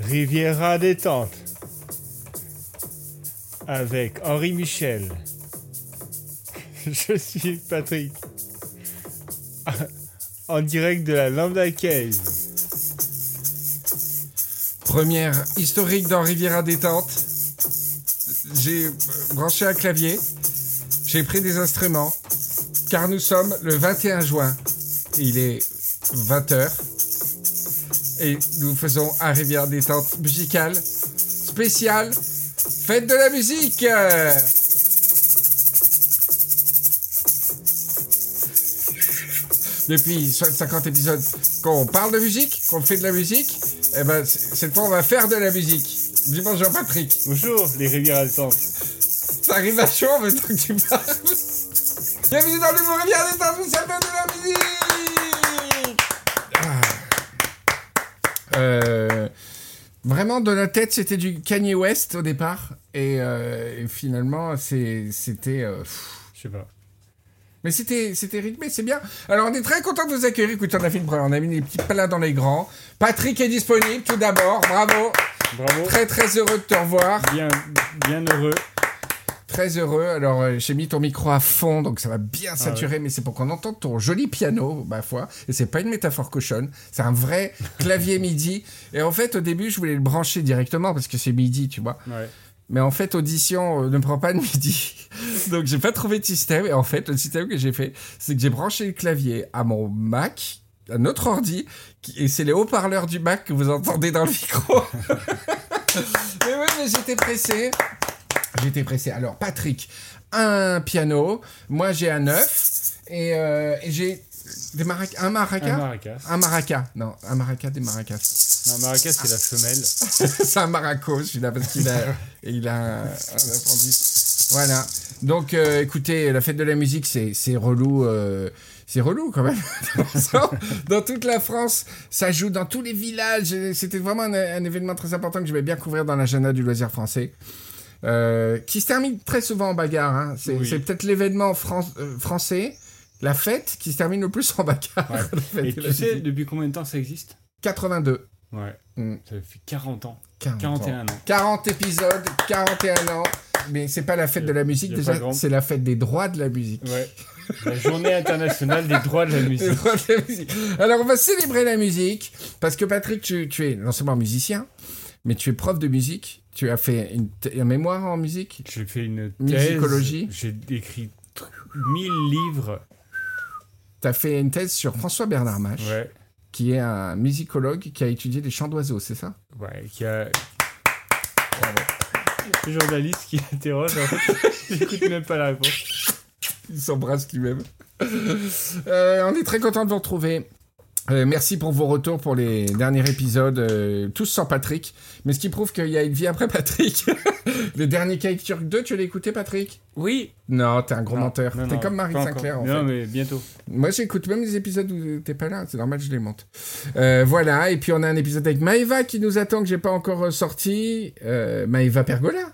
Riviera détente avec Henri Michel. Je suis Patrick. En direct de la Lambda Cave. Première historique dans Riviera Détente. J'ai euh, branché un clavier. J'ai pris des instruments. Car nous sommes le 21 juin. Il est 20h. Et nous faisons un Riviera Détente musicale spéciale. Fête de la musique Depuis 50 épisodes qu'on parle de musique, qu'on fait de la musique, eh ben, cette fois on va faire de la musique. Dis bonjour Patrick. Bonjour les Riviera détente. Ça arrive à chaud en même temps que tu parles. Bienvenue dans le nouveau Rivière des Temps, ça fait de la musique Ah. Euh, Vraiment, dans la tête, c'était du Kanye West au départ. Et, euh, et finalement, c'était... euh. Je sais pas. Mais c'était c'était rythmé, c'est bien. Alors, on est très content de vous accueillir. Écoute, on a fait une première, on a mis des petits plats dans les grands. Patrick est disponible, tout d'abord. Bravo. Bravo. Très, très heureux de te revoir. Bien, bien heureux. Très heureux. Alors, euh, j'ai mis ton micro à fond, donc ça va bien saturer, mais c'est pour qu'on entende ton joli piano, ma foi. Et c'est pas une métaphore cochonne, c'est un vrai clavier MIDI. Et en fait, au début, je voulais le brancher directement parce que c'est MIDI, tu vois. Ouais. Mais en fait, Audition euh, ne prend pas de MIDI. donc, j'ai pas trouvé de système. Et en fait, le système que j'ai fait, c'est que j'ai branché le clavier à mon Mac, à notre ordi, et c'est les haut-parleurs du Mac que vous entendez dans le micro. mais oui, mais j'étais pressé. J'étais pressé. Alors, Patrick, un piano. Moi, j'ai un. Et, euh, et j'ai des marac un maraca? Un maracas. Un maraca. Non, un maraca, des maracas. Non, maracas c'est la femelle. c'est un maraco, celui-là, parce qu'il a, il a un, un appendice. Voilà. Donc, euh, écoutez, la fête de la musique, c'est, c'est relou. euh, c'est relou quand même. dans toute la France, ça joue dans tous les villages. C'était vraiment un, un événement très important que je vais bien couvrir dans l'agenda du loisir français. Euh, qui se termine très souvent en bagarre. hein. C'est, Oui. peut-être l'événement fran- français, la fête, qui se termine le plus en bagarre. Ouais. Et tu sais musique. depuis combien de temps ça existe? 82. Ouais. Mm. Ça fait 40 ans. 40 ans. 41 ans. 40 épisodes, 41 ans. Mais c'est pas la fête de la musique déjà, c'est la fête des droits de la musique. Ouais. La journée internationale des droits de la musique. droits de la musique. Alors on va célébrer la musique parce que Patrick, tu, tu es non seulement musicien, mais tu es prof de musique. Tu as fait une, un mémoire en musique? J'ai fait une thèse. Musicologie. J'ai écrit 1000 livres. Tu as fait une thèse sur François Bernard Mache, Ouais. qui est un musicologue qui a étudié les chants d'oiseaux, c'est ça? Ouais. Qui a. Le journaliste qui interroge, en fait, j'écoute même pas la réponse. Il s'embrasse lui-même. Euh, on est très content de vous retrouver. Euh, merci pour vos retours pour les derniers épisodes, euh, tous sans Patrick. Mais ce qui prouve qu'il y a une vie après Patrick. le dernier Cake Turk 2, tu l'as écouté, Patrick? Oui. Non, t'es un gros Non, menteur. non, T'es non, comme Marie Sinclair, en encore. fait. Non, mais bientôt. Moi, j'écoute même les épisodes où t'es pas là. C'est normal, je les monte. Euh, voilà. Et puis, on a un épisode avec Maëva qui nous attend, que j'ai pas encore sorti. Maëva Pergola.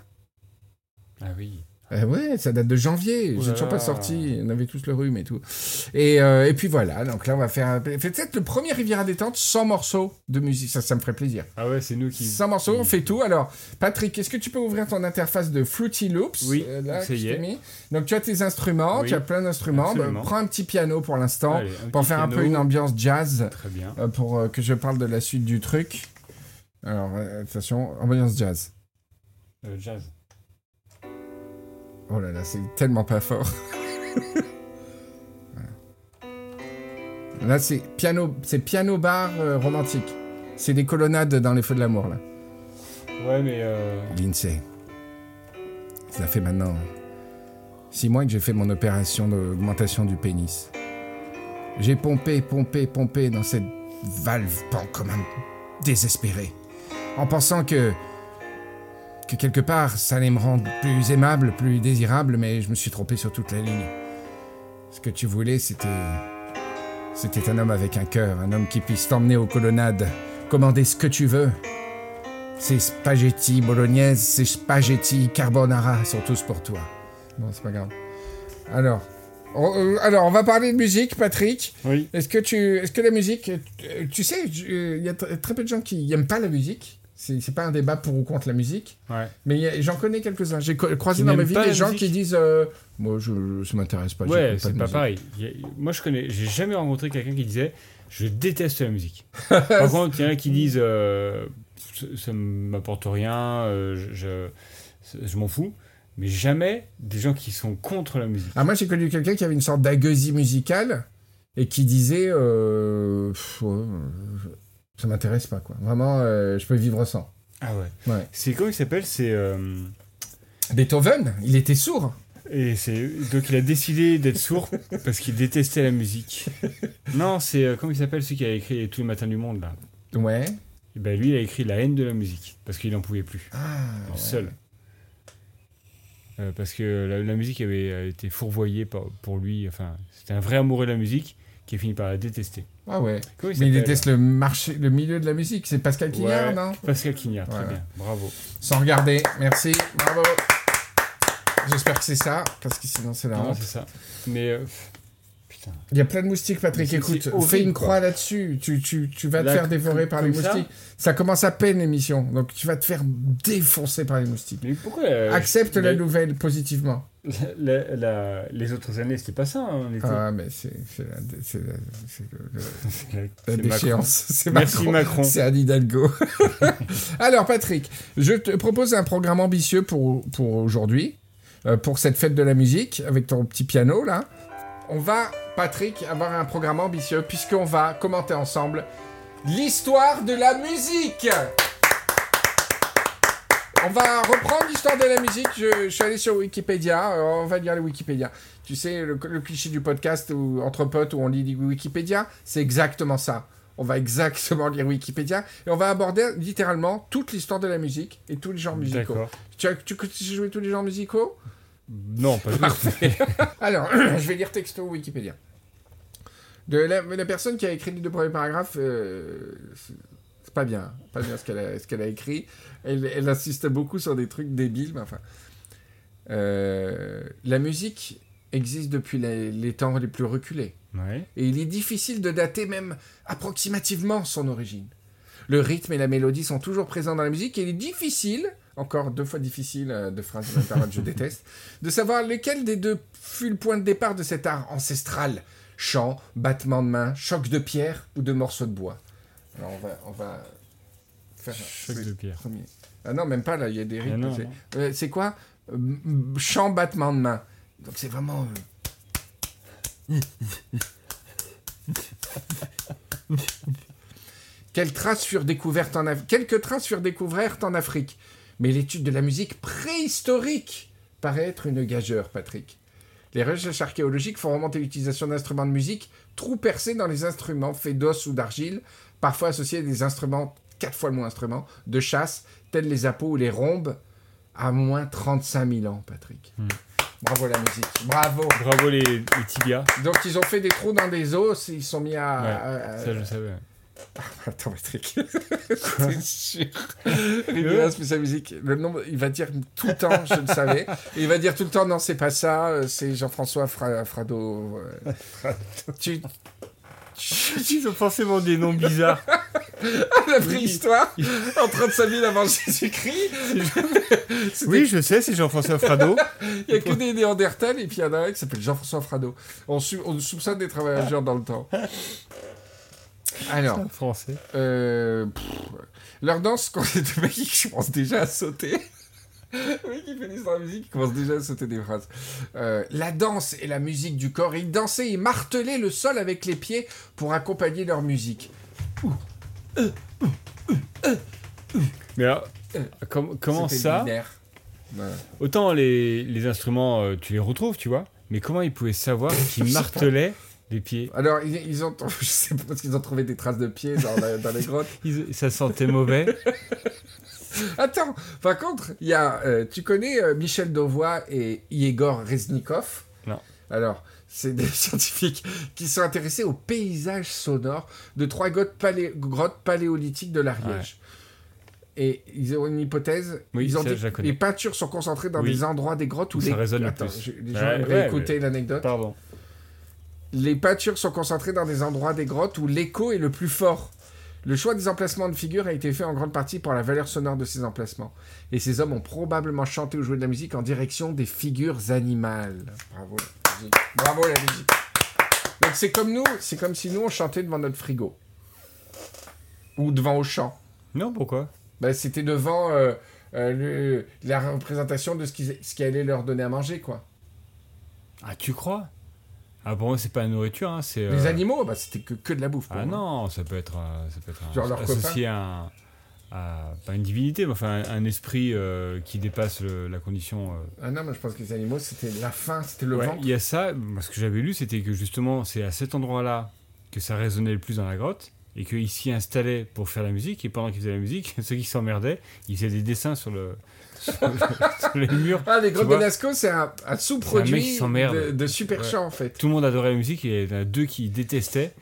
Ah oui. Euh, ouais, ça date de janvier. J'ai toujours pas sorti. On avait tous le rhume et tout. Et, euh, et puis voilà. Donc là, on va faire un- peut-être le premier Riviera détente sans morceaux de musique. Ça, ça me ferait plaisir. Ah ouais, c'est nous qui. Sans morceaux, on fait tout. Alors, Patrick, est-ce que tu peux ouvrir ton interface de Fruity Loops Oui, euh, là, ça y est. mis? Donc, tu as tes instruments. Oui, Tu as plein d'instruments. Bah, absolument. prends un petit piano pour l'instant. Pour faire un peu une ambiance jazz. Très bien. euh, pour que je parle de la suite du truc. Alors, attention, ambiance jazz. Jazz. Oh là là, c'est tellement pas fort. Voilà. Là, c'est piano, c'est piano bar euh, romantique. C'est des colonnades dans les feux de l'amour là. Ouais, mais. Euh... Lindsay, ça fait maintenant six mois que j'ai fait mon opération d'augmentation du pénis. J'ai pompé, pompé, pompé dans cette valve pan comme un désespéré, en pensant que que quelque part ça allait me rendre plus aimable, plus désirable, mais je me suis trompé sur toute la ligne. Ce que tu voulais, c'était c'était un homme avec un cœur, un homme qui puisse t'emmener aux colonnades, commander ce que tu veux, ces spaghetti bolognaise, ces spaghetti carbonara sont tous pour toi. Bon, c'est pas grave. Alors, on, euh, alors, on va parler de musique, Patrick. Oui. Est-ce que tu, est-ce que la musique, tu sais, il y a tr- très peu de gens qui n'aiment pas la musique. C'est pas un débat pour ou contre la musique, Ouais. mais j'en connais quelques-uns. J'ai croisé Qui dans ma vie pas des gens musique qui disent, euh, moi, je, ça m'intéresse pas. Ouais, c'est pas musique. pareil. A- moi, je connais, j'ai jamais rencontré quelqu'un qui disait je déteste la musique. Par contre, il y en a qui disent euh, ça, m'apporte rien, euh, je, je, je m'en fous. Mais jamais des gens qui sont contre la musique. Ah, moi, j'ai connu quelqu'un qui avait une sorte d'agueusie musicale et qui disait, euh, pff, euh, ça m'intéresse pas, quoi. Vraiment, euh, je peux vivre sans. Ah ouais. Ouais. C'est comment il s'appelle C'est euh, Beethoven, il était sourd. et c'est donc il a décidé d'être sourd parce qu'il détestait la musique. Non, c'est euh, comment il s'appelle celui qui a écrit tous les matins du monde là? Ouais. Et ben lui, il a écrit la haine de la musique parce qu'il en pouvait plus. Ah, ouais. seul. Parce que la, la musique avait été fourvoyée par- pour lui. Enfin, c'était un vrai amoureux de la musique qui a fini par la détester. Ah ouais. Comment il Mais il déteste le marché, le milieu de la musique. C'est Pascal Quignard, Ouais. non? Pascal Quignard, très Voilà. bien. Bravo. Sans regarder. Merci. Bravo. J'espère que c'est ça, parce que sinon c'est la Non, c'est ça. Mais euh, putain. Il y a plein de moustiques, Patrick. Écoute, horrible, fais une quoi. croix là-dessus. Tu, tu, tu vas te faire dévorer par les ça moustiques. Ça commence à peine l'émission, donc tu vas te faire défoncer par les moustiques. Mais pourquoi euh, Accepte je- la nouvelle positivement. la- la- les autres années, c'était pas ça. hein, on était- Ah, mais c'est c'est la, déchéance. C'est Merci Macron. C'est Anne Hidalgo. Alors, Patrick, je te propose un programme ambitieux pour, pour aujourd'hui, euh, pour cette fête de la musique, avec ton petit piano, là. On va, Patrick, avoir un programme ambitieux, puisqu'on va commenter ensemble l'histoire de la musique. On va reprendre l'histoire de la musique. Je, je suis allé sur Wikipédia. euh, on va lire le Wikipédia. Tu sais, le, le cliché du podcast où, entre potes où on lit Wikipédia, c'est exactement ça. On va exactement lire Wikipédia et on va aborder littéralement toute l'histoire de la musique et tous les genres musicaux. Tu as, tu, tu tous les genres musicaux? Non, pas tout. Alors, je vais lire texto Wikipédia. De la, la personne qui a écrit les deux premiers paragraphes, euh, c'est c'est pas bien, pas bien ce qu'elle a, ce qu'elle a écrit. Elle, elle insiste beaucoup sur des trucs débiles, mais enfin. Euh, la musique existe depuis les, les temps les plus reculés. Ouais. Et il est difficile de dater même approximativement son origine. Le rythme et la mélodie sont toujours présents dans la musique et il est difficile, encore deux fois difficile, euh, de phrases de l'intervalle, je déteste, de savoir lequel des deux fut le point de départ de cet art ancestral. Chant, battement de main, choc de pierre ou de morceaux de bois. Alors on va, on va faire Choc de pierre. premier. Ah non, même pas là, il y a des rythmes. c'est- non. Euh, c'est quoi? Euh, Chant, battement de main. Donc c'est vraiment... euh, Quelles traces furent découvertes en Af- Quelques traces furent découvertes en Afrique? Mais l'étude de la musique préhistorique paraît être une gageure, Patrick. Les recherches archéologiques font remonter l'utilisation d'instruments de musique trous percés dans les instruments faits d'os ou d'argile, parfois associés à des instruments, quatre fois le mot instruments, de chasse, tels les appos ou les rhombes, à moins 35 000 ans, Patrick. Hmm. Bravo la musique, bravo. Bravo les, les tibias. Donc ils ont fait des trous dans des os, ils sont mis à... Ouais, à- à- Ça, je le savais. Attends, Patrick. Sûr Riviera spécial musique. Le nom, il va dire tout le temps, je le savais. Et il va dire tout le temps, non, c'est pas ça, euh, c'est Jean-François Fra- Frado. euh. tu. Ils ont forcément des noms bizarres. La préhistoire, en 35 000 avant Jésus-Christ, Oui, je sais, c'est Jean-François Frado. il y a que des Néandertals, et puis il y en a un qui s'appelle Jean-François Frado. On, su- on soupçonne des travailleurs dans le temps. Alors. Français. Euh, pff, leur danse, quand les deux mecs qui commencent déjà à sauter. Le mec qui fait l'histoire de la musique, il commence déjà à sauter des phrases. Euh, la danse et la musique du corps. Ils dansaient et martelaient le sol avec les pieds pour accompagner leur musique. Mais alors, com- comment ça binaire. Autant les, les instruments, euh, tu les retrouves, tu vois. Mais comment ils pouvaient savoir qu'ils martelaient les pieds Alors, ils, ils ont, je sais pas, parce qu'ils ont trouvé des traces de pieds dans, la- dans les grottes. Ils- Ça sentait mauvais. Attends, par contre, il y a, euh, tu connais euh, Michel Dauvois et Igor Reznikov? Non. Alors, c'est des scientifiques qui sont intéressés au paysage sonore de trois grottes, palé- grottes paléolithiques de l'Ariège. Et ils ont une hypothèse. Oui, ils ont ça, je la les peintures sont concentrées dans Oui. des endroits des grottes où, Où les... ça résonne le Attends, plus. je- les gens Ouais, aimeraient ouais, écouter mais- l'anecdote. Pardon. Les peintures sont concentrées dans des endroits des grottes où l'écho est le plus fort. Le choix des emplacements de figures a été fait en grande partie pour la valeur sonore de ces emplacements. Et ces hommes ont probablement chanté ou joué de la musique en direction des figures animales. Bravo la musique. Bravo la musique. Donc c'est comme nous, c'est comme si nous on chantait devant notre frigo. Ou devant Auchan. Non, pourquoi? Ben, c'était devant euh, euh, le- la représentation de ce qui, ce qui allait leur donner à manger, quoi. Ah, tu crois? Ah, pour moi, c'est pas la nourriture, hein, c'est. Les euh, animaux, bah, c'était que, que de la bouffe. pour Ah moi. non, ça peut être, euh, ça peut être un- Genre leur associé à, un- à- pas une divinité, mais enfin un, un esprit euh, qui dépasse le- la condition. Ah non, mais je pense que les animaux, c'était la faim, c'était le Ouais, ventre. il y a ça. moi, Ce que j'avais lu, c'était que justement, c'est à cet endroit-là que ça résonnait le plus dans la grotte. Et qu'ils s'y installaient pour faire la musique. Et pendant qu'ils faisaient la musique, ceux qui s'emmerdaient, ils faisaient des dessins sur, le, les murs. Ah, les grottes vois de Lascaux, c'est un, sous-produit de, de super Ouais. chant, en fait. Tout le monde adorait la musique. Et il y en a deux qui détestaient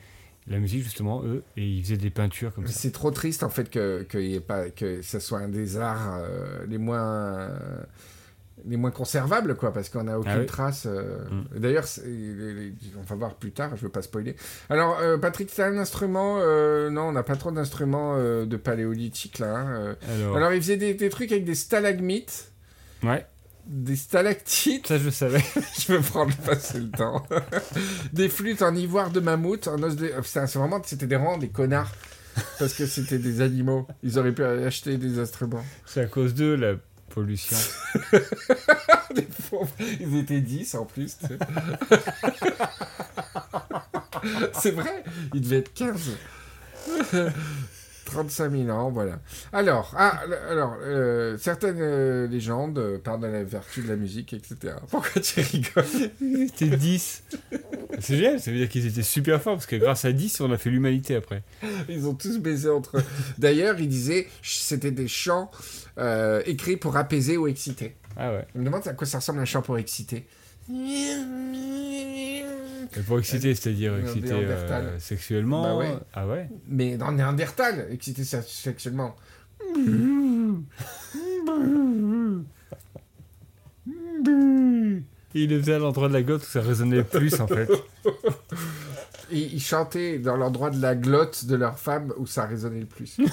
la musique, justement, eux. Et ils faisaient des peintures comme ça. C'est trop triste, en fait, que, que, y ait pas, que ce soit un des arts euh, les moins... les moins conservables, quoi, parce qu'on n'a aucune Ah oui. trace. euh. Mm. D'ailleurs, on va voir plus tard, je veux pas spoiler. Alors, euh, Patrick, t'as un instrument euh, Non, on n'a pas trop d'instruments de paléolithique, là. hein. Alors, Alors, il faisait des, des trucs avec des stalagmites, ouais, des stalactites. ça je savais. Je vais prendre passer le temps. des flûtes en ivoire de mammouth, en os de. c'est vraiment, c'était des rangs, des connards. Parce que c'était des animaux. Ils auraient pu acheter des instruments. C'est à cause d'eux, la pollution. Ils étaient 10 en plus. c'est vrai, ils devaient être 15. 35 000 ans, voilà. Alors, ah, alors euh, certaines euh, légendes parlent de la vertu de la musique, etc. Pourquoi tu rigoles? C'était 10. C'est génial, ça veut dire qu'ils étaient super forts parce que grâce à 10, on a fait l'humanité après. Ils ont tous baisé entre eux. D'ailleurs, ils disaient c'était des chants euh, écrits pour apaiser ou exciter. Ah ouais. Je me demande à quoi ça ressemble un chant pour exciter. Et pour exciter, c'est-à-dire Non, exciter euh, sexuellement. Bah ouais. Ah ouais. Mais dans Néandertal, excité se- sexuellement. Il le faisait à l'endroit de la glotte où ça résonnait le plus en fait. Et ils chantaient dans l'endroit de la glotte de leur femme où ça résonnait le plus.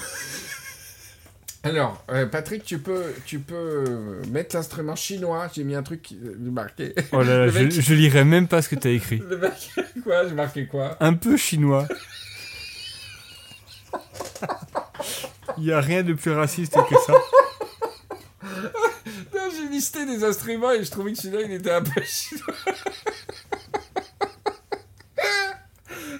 Alors, euh, Patrick, tu peux, tu peux mettre l'instrument chinois. J'ai mis un truc qui- euh, marqué. Oh là là, je, je lirai même pas ce que t'as écrit. Le mec, quoi J'ai marqué quoi? Un peu chinois. Il y a rien de plus raciste que ça. Non, j'ai listé des instruments et je trouvais que celui-là, il était un peu chinois.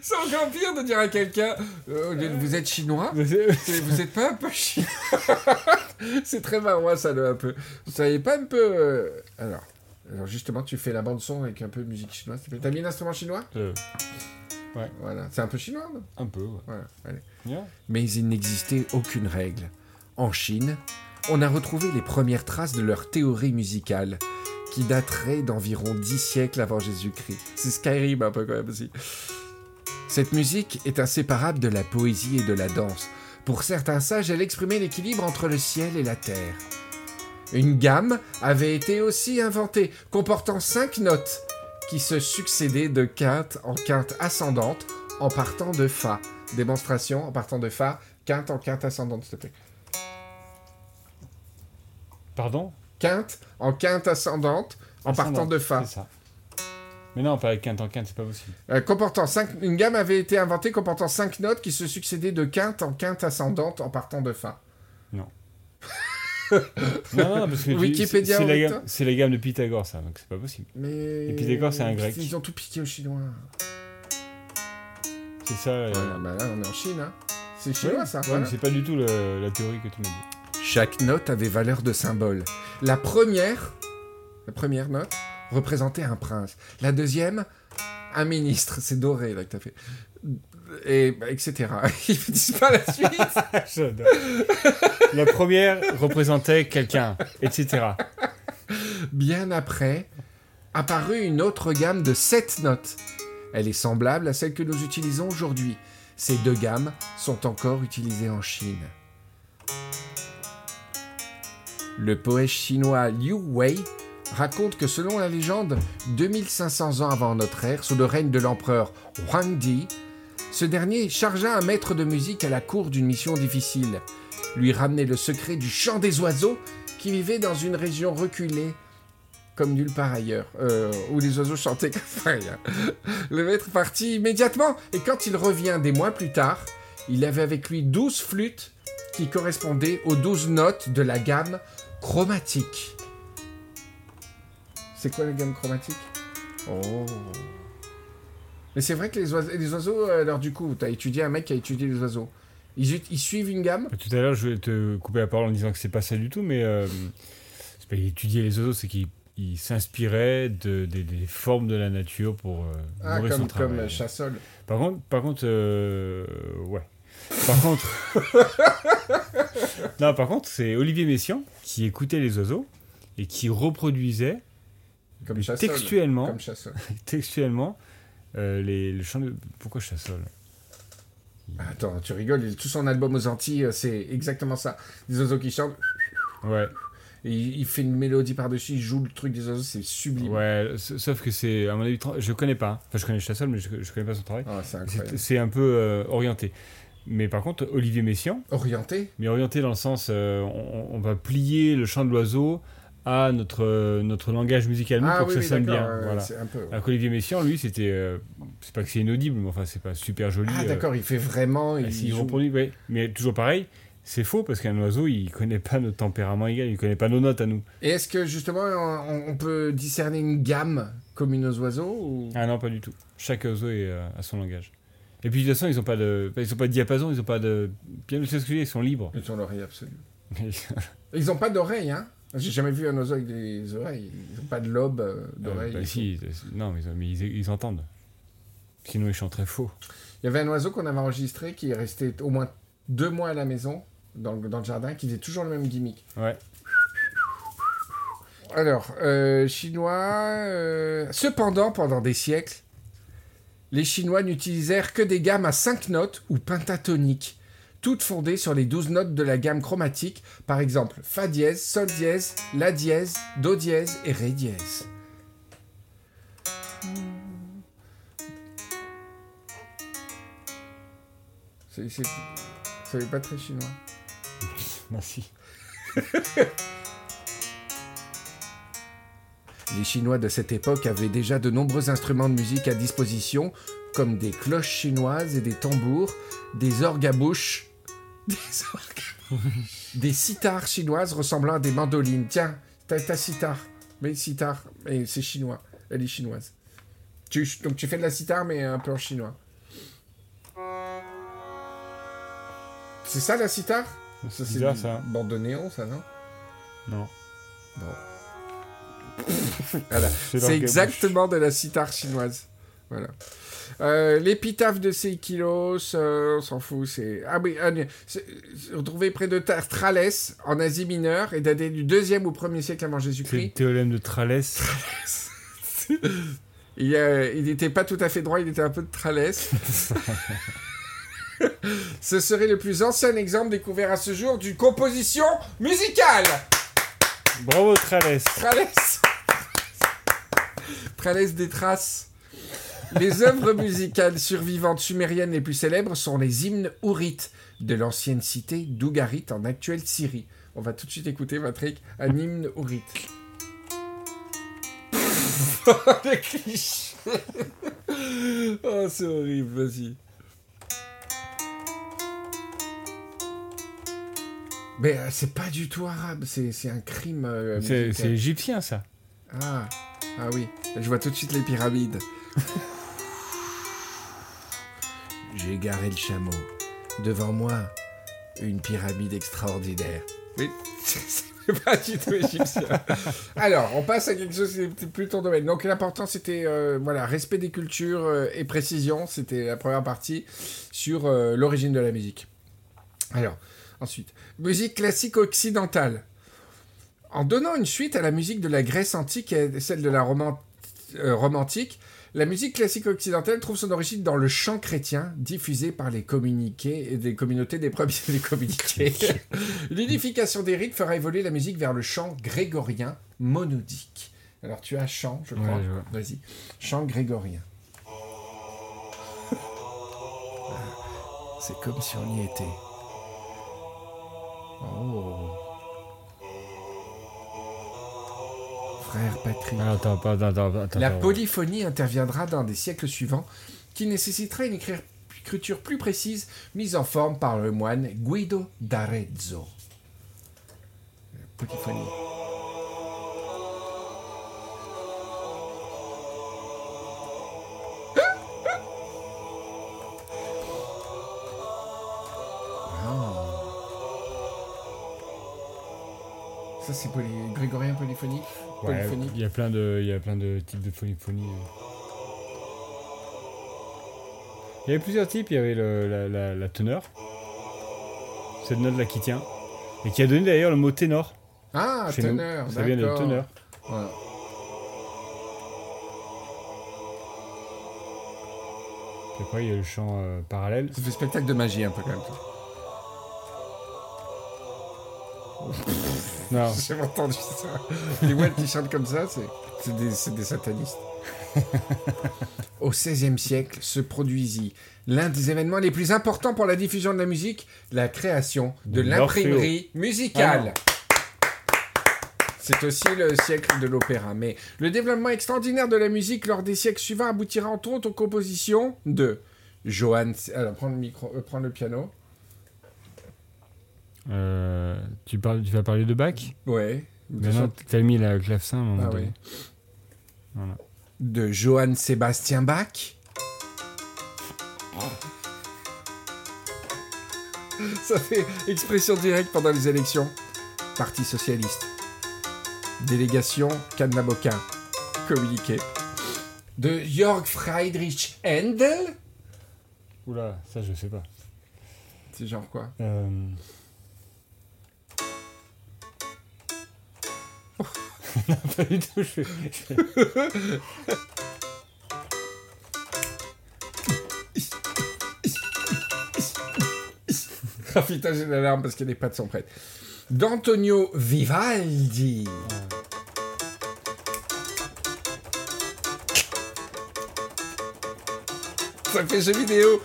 C'est encore pire de dire à quelqu'un euh, Vous êtes chinois Vous êtes pas un peu chinois C'est très marrant, ça, le un peu. Vous savez pas un peu. euh, Alors, alors, justement, tu fais la bande-son avec un peu de musique chinoise. s'il te plaît. T'as mis un instrument chinois? Euh, Voilà. C'est un peu chinois, non? Un peu, ouais. Voilà. allez. Bien. Mais il n'existait aucune règle. En Chine, on a retrouvé les premières traces de leur théorie musicale, qui daterait d'environ 10 siècles avant Jésus-Christ. C'est Skyrim un peu quand même aussi. Cette musique est inséparable de la poésie et de la danse. Pour certains sages, elle exprimait l'équilibre entre le ciel et la terre. Une gamme avait été aussi inventée, comportant cinq notes, qui se succédaient de quinte en quinte ascendante en partant de Fa. Démonstration en partant de Fa, quinte en quinte ascendante, s'il te plaît. Pardon? Quinte en quinte ascendante en partant de Fa. C'est ça. Mais non, pas avec quinte en quinte, c'est pas possible. Euh, comportant cinq... Une gamme avait été inventée comportant cinq notes qui se succédaient de quinte en quinte ascendante en partant de Fa. Non, non, parce que Wikipédia c'est- la, gamme- c'est la gamme de Pythagore, ça, donc c'est pas possible. Mais... Et Pythagore, c'est un grec. Ils ont tout piqué aux Chinois. C'est ça. euh, Voilà, bah là, on est en Chine, hein. C'est chinois, ouais, ça. ouais, voilà. mais c'est pas du tout le- la théorie que tu m'as dit. Chaque note avait valeur de symbole. La première, la première note, représentait un prince. La deuxième, un ministre. C'est doré, là, que t'as fait. Et, bah, etc. Ils ne disent pas la suite. La première représentait quelqu'un, etc. Bien après, apparut une autre gamme de sept notes. Elle est semblable à celle que nous utilisons aujourd'hui. Ces deux gammes sont encore utilisées en Chine. Le poète chinois Liu Wei raconte que selon la légende, 2500 ans avant notre ère, sous le règne de l'empereur Huangdi, ce dernier chargea un maître de musique à la cour d'une mission difficile, lui ramener le secret du chant des oiseaux qui vivait dans une région reculée comme nulle part ailleurs, euh, où les oiseaux chantaient comme rien. Le maître partit immédiatement, et quand il revient des mois plus tard, il avait avec lui douze flûtes qui correspondaient aux douze notes de la gamme chromatique. C'est quoi la gamme chromatique? Oh Mais c'est vrai que les oiseaux, les oiseaux, alors du coup, tu as étudié un mec qui a étudié les oiseaux. Ils, ils suivent une gamme? Tout à l'heure, je vais te couper la parole en disant que c'est pas ça du tout, mais euh, c'est pas étudier les oiseaux, c'est qu'il il s'inspirait de, des- des formes de la nature pour euh, Ah, nourrir son comme, travail. comme Chassol. Par contre, par contre, euh, ouais. Par contre, non, par contre, c'est Olivier Messiaen qui écoutait les oiseaux et qui reproduisait Comme mais Chassol. textuellement, Comme Chassol. textuellement euh, les, le chant de. Pourquoi Chassol? Ah, Attends, tu rigoles, tout son album aux Antilles, euh, c'est exactement ça. Des oiseaux qui chantent, Ouais, et il, fait une mélodie par-dessus, il joue le truc des oiseaux, c'est sublime. ouais. Sauf que c'est, à mon avis, je connais pas. hein. Enfin, je connais Chassol, mais je, je connais pas son travail. Ah, c'est un peu euh, orienté. Mais par contre, Olivier Messiaen, Orienté? Mais orienté dans le sens, euh, on, on va plier le chant de l'oiseau à notre, euh, notre langage musical Ah pour oui, que oui, ça sonne d'accord, bien. euh, voilà. un peu... Alors qu'Olivier Messiaen, lui, c'était. euh, c'est pas que c'est inaudible, mais enfin, c'est pas super joli. Ah euh, d'accord, il fait vraiment... ah, Il joue- reproduit, ouais. Mais toujours pareil, c'est faux parce qu'un oiseau, il connaît pas notre tempérament égal, il connaît pas nos notes à nous. Et est-ce que justement on, on peut discerner une gamme commune aux oiseaux ou... Ah non, pas du tout. Chaque oiseau est, a son langage. Et puis de toute façon, ils ont pas de, ils ont pas de diapason, ils ont pas de piano, c'est ce que je dis, ils sont libres. Ils ont l'oreille absolue. Ils ont pas d'oreilles, hein? J'ai jamais vu un oiseau avec des oreilles. Ils ont pas de lobe euh, d'oreille. Euh, bah si, non, mais, ils, mais ils, ils entendent. Sinon, ils chanteraient faux. Il y avait un oiseau qu'on avait enregistré qui est resté au moins deux mois à la maison, dans le, dans le jardin, qui faisait toujours le même gimmick. Ouais. Alors, euh, Chinois. euh, Cependant, pendant des siècles, les Chinois n'utilisèrent que des gammes à 5 notes ou pentatoniques, toutes fondées sur les 12 notes de la gamme chromatique, par exemple Fa dièse, Sol dièse, La dièse, Do dièse et Ré dièse. C'est, c'est, ça n'est pas très chinois. Merci. Les Chinois de cette époque avaient déjà de nombreux instruments de musique à disposition, comme des cloches chinoises et des tambours, des orgues à bouche, des sitars chinoises ressemblant à des mandolines. Tiens, ta, ta sitar, mais sitar, mais c'est chinois, elle est chinoise. Tu, donc tu fais de la sitar, mais un peu en chinois. C'est ça la sitar? C'est c'est bizarre ça. bande de néon, ça, non? Non. Bon. voilà. C'est exactement de la sitar chinoise. Voilà. Euh, L'épitaphe de Seikilos, euh, on s'en fout. C'est ah oui, retrouvé près de Tralès en Asie mineure et daté du deuxième ou premier siècle avant C'est le Jésus-Christ. théorème de Tralès. Il euh, n'était pas tout à fait droit, il était un peu de Tralès. Ce serait le plus ancien exemple découvert à ce jour d'une composition musicale. Bravo Tralès. Tralès. Tralès des traces. Les œuvres musicales survivantes sumériennes les plus célèbres sont les hymnes ourites de l'ancienne cité d'Ougarit en actuelle Syrie. On va tout de suite écouter, Patrick, un hymne ourite. Les clichés. oh, c'est horrible, vas-y. Mais euh, c'est pas du tout arabe, c'est c'est un crime. euh, C'est musical. c'est égyptien ça. Ah, ah oui, je vois tout de suite les pyramides. J'ai garé le chameau. Devant moi, une pyramide extraordinaire. Mais c'est pas du tout égyptien. Alors, on passe à quelque chose qui était plus ton domaine. Donc, l'important, c'était euh, voilà, respect des cultures euh, et précision. C'était la première partie sur euh, l'origine de la musique. Alors, ensuite, musique classique occidentale. En donnant une suite à la musique de la Grèce antique et celle de la Rome, euh, romantique, la musique classique occidentale trouve son origine dans le chant chrétien diffusé par les communiqués et des communautés des premiers des communiqués. L'unification des rites fera évoluer la musique vers le chant grégorien monodique. Alors tu as chant, je crois. Ouais. Vas-y. Chant grégorien. C'est comme si on y était. Oh. Frère Patrick. Ah, attends, pas- attends, attends, attends, La polyphonie interviendra dans des siècles suivants, qui nécessitera une écri- écriture plus précise, mise en forme par le moine Guido d'Arezzo. Polyphonie. Ça c'est poly... grégorien polyphonique Ouais, il y a plein de, il y a plein de types de polyphonie. euh. Il y avait plusieurs types. Il y avait le- la, la- la teneur, cette note là qui tient, et qui a donné d'ailleurs le mot ténor Ah, teneur. Ça vient de teneur. Voilà. Puis après, il y a le chant euh, parallèle. Ça fait spectacle de magie un peu quand même. Non, J'ai entendu ça. Les Wells qui chantent comme ça, c'est des, satanistes. Au XVIe siècle se produisit l'un des événements les plus importants pour la diffusion de la musique, la création de l'imprimerie Ah musicale. C'est aussi le siècle de l'opéra. Mais le développement extraordinaire de la musique lors des siècles suivants aboutira entre autres aux compositions de Johann... Alors, prends le, micro, euh, prends le piano. Euh, tu, parles, tu vas parler de Bach Ouais. Maintenant, t'as mis la clavecin à un moment Ah donné. Voilà. de Johann Sébastien Bach. Ça fait expression directe pendant les élections. Parti socialiste. Délégation Cannaboquin. Communiqué. De Jörg Friedrich Händel. Oula, ça je sais pas. C'est genre quoi? Euh... non, pas du tout. Je je Ah putain, l'alarme parce que les pattes sont prêtes. D'Antonio Vivaldi. Ça fait jeu vidéo.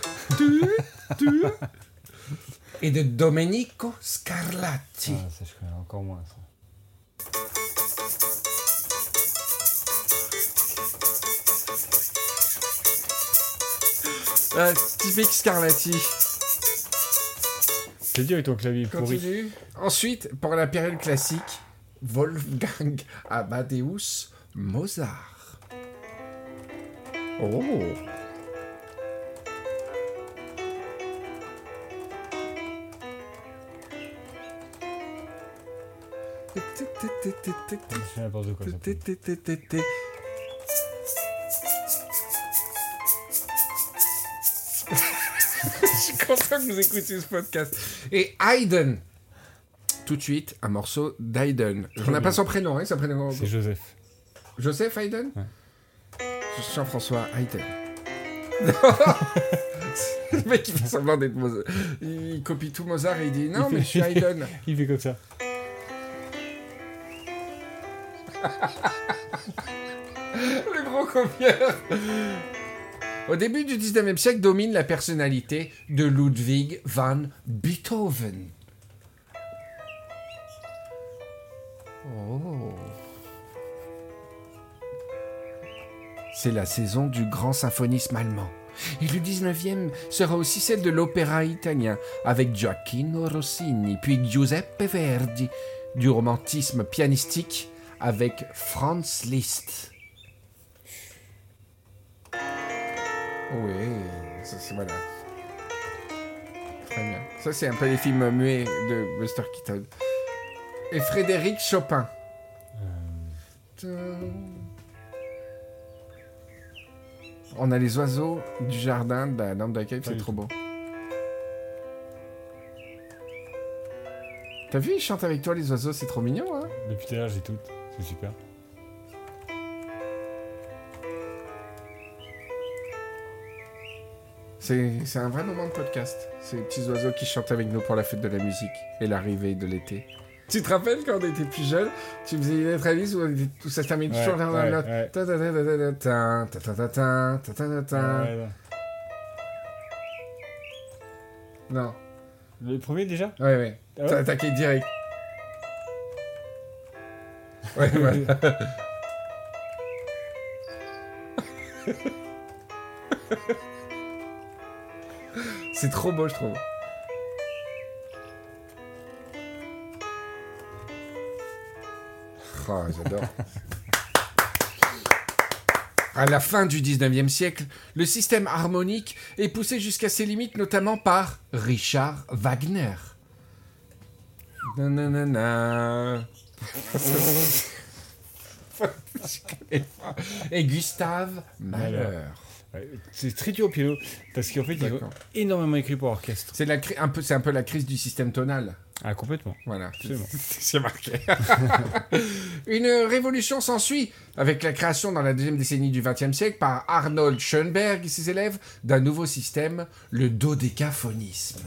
Et de Domenico Scarlatti. Ah, ça je connais encore moins. Ça. Ah, typique Scarlatti. C'est dur avec ton clavier pourri. Ensuite, pour la période classique, Wolfgang Amadeus Mozart. Oh. N'importe quoi. Ça suis content que vous écoutiez ce podcast. Et Haydn. Tout de suite, un morceau d'Haydn. On n'a pas son prénom, hein, son prénom. C'est Joseph. Joseph Haydn Ouais. Jean-François Haydn. Le mec, il fait semblant d'être Mozart. Il copie tout Mozart et il dit Non, Il mais fait- je suis Haydn. Il fait comme ça. Le gros copieur. Au début du 19e siècle domine la personnalité de Ludwig van Beethoven. Oh. C'est la saison du grand symphonisme allemand. Et le 19e sera aussi celle de l'opéra italien, avec Gioacchino Rossini, puis Giuseppe Verdi, du romantisme pianistique avec Franz Liszt. Oui, ça c'est voilà. Très bien. Ça c'est un peu les films muets de Buster Keaton. Et Frédéric Chopin. On a les oiseaux du jardin de la lampe d'accueil, c'est trop beau. T'as vu, ils chantent avec toi les oiseaux, c'est trop mignon, hein? Depuis tout à l'heure, j'ai tout. C'est super. C'est un vrai moment de podcast. Ces petits oiseaux qui chantent avec nous pour la fête de la musique et l'arrivée de l'été. Tu te rappelles quand on était plus jeune, tu faisais une interview où tout ça se termine toujours l'un dans l'autre. Non. Le premier déjà Ouais, ouais. Ah ouais T'as attaqué direct. Ouais, voilà. C'est trop beau, je trouve. Oh, j'adore. À la fin du 19e siècle, le système harmonique est poussé jusqu'à ses limites, notamment par Richard Wagner. Nanana. Et Gustave Mahler. C'est très dur au piano parce qu'en fait, ont D'accord. énormément écrit pour orchestre. C'est un peu, un peu la crise du système tonal. Ah, complètement. Voilà. C'est marqué. Une révolution s'ensuit avec la création dans la deuxième décennie du XXe siècle par Arnold Schoenberg et ses élèves d'un nouveau système, le dodécaphonisme.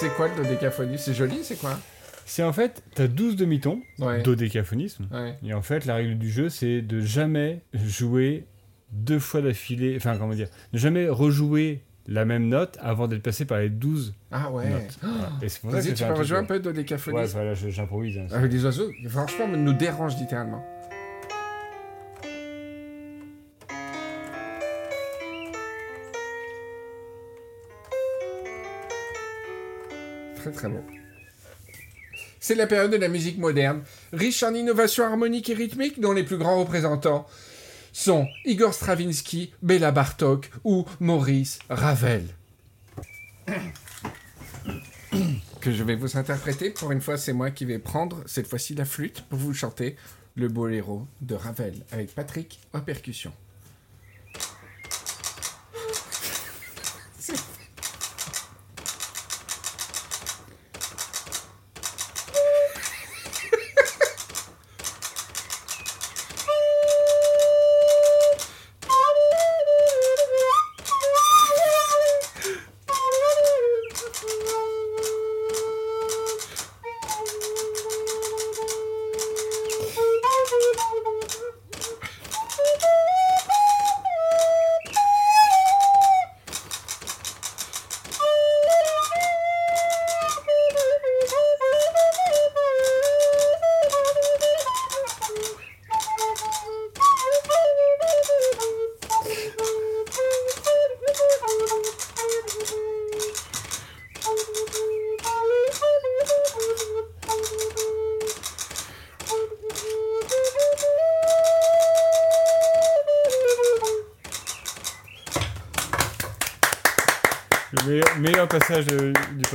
C'est quoi le dodécaphonisme? C'est joli, c'est quoi? C'est en fait, t'as 12 demi-tons, Ouais. dodécaphonisme. Ouais. Et en fait, la règle du jeu, c'est de jamais jouer deux fois d'affilée, enfin, comment dire, ne jamais rejouer la même note avant d'être passé par les 12 Ah ouais. notes. Voilà. Et c'est pour ça que Vas-y, ça tu peux rejouer un peu de dodécaphonisme Ouais, voilà, j'improvise. hein. Avec des oiseaux, franchement, nous dérange littéralement. C'est la période de la musique moderne, riche en innovations harmoniques et rythmiques dont les plus grands représentants sont Igor Stravinsky, Béla Bartok ou Maurice Ravel. que je vais vous interpréter. Pour une fois, c'est moi qui vais prendre cette fois-ci la flûte pour vous chanter le boléro de Ravel avec Patrick en percussion.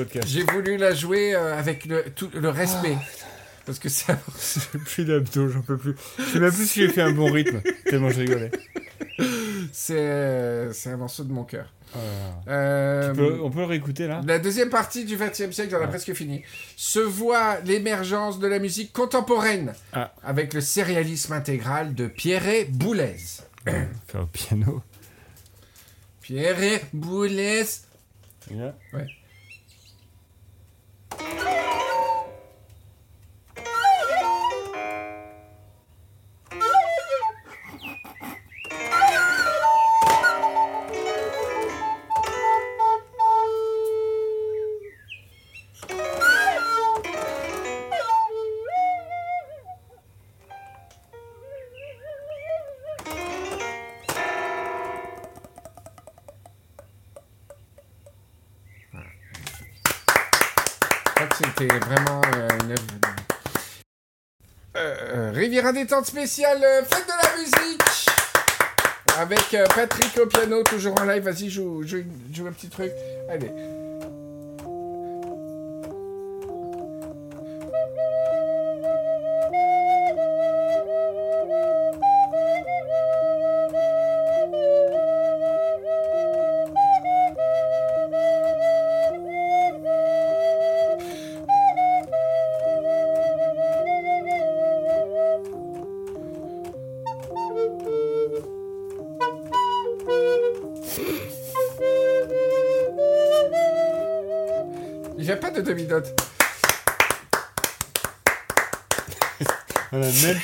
Podcast. J'ai voulu la jouer euh, avec le, tout le respect. Parce que. J'ai plus d'abdos, j'en peux plus. Je sais même plus si j'ai fait un bon rythme, tellement je rigolais. c'est euh, c'est un morceau de mon cœur. Oh là. Euh, On peut- on peut le réécouter là? La deuxième partie du XXe siècle, j'en ai Ah. presque fini, se voit l'émergence de la musique contemporaine Ah. avec le sérialisme intégral de Pierre Boulez. Faire au piano. Pierre Boulez. Là. Ouais. Euh, euh, Riviera détente spéciale, euh, fête de la musique Avec Patrick au piano, toujours en live. Vas-y, joue, joue, joue un petit truc. Allez.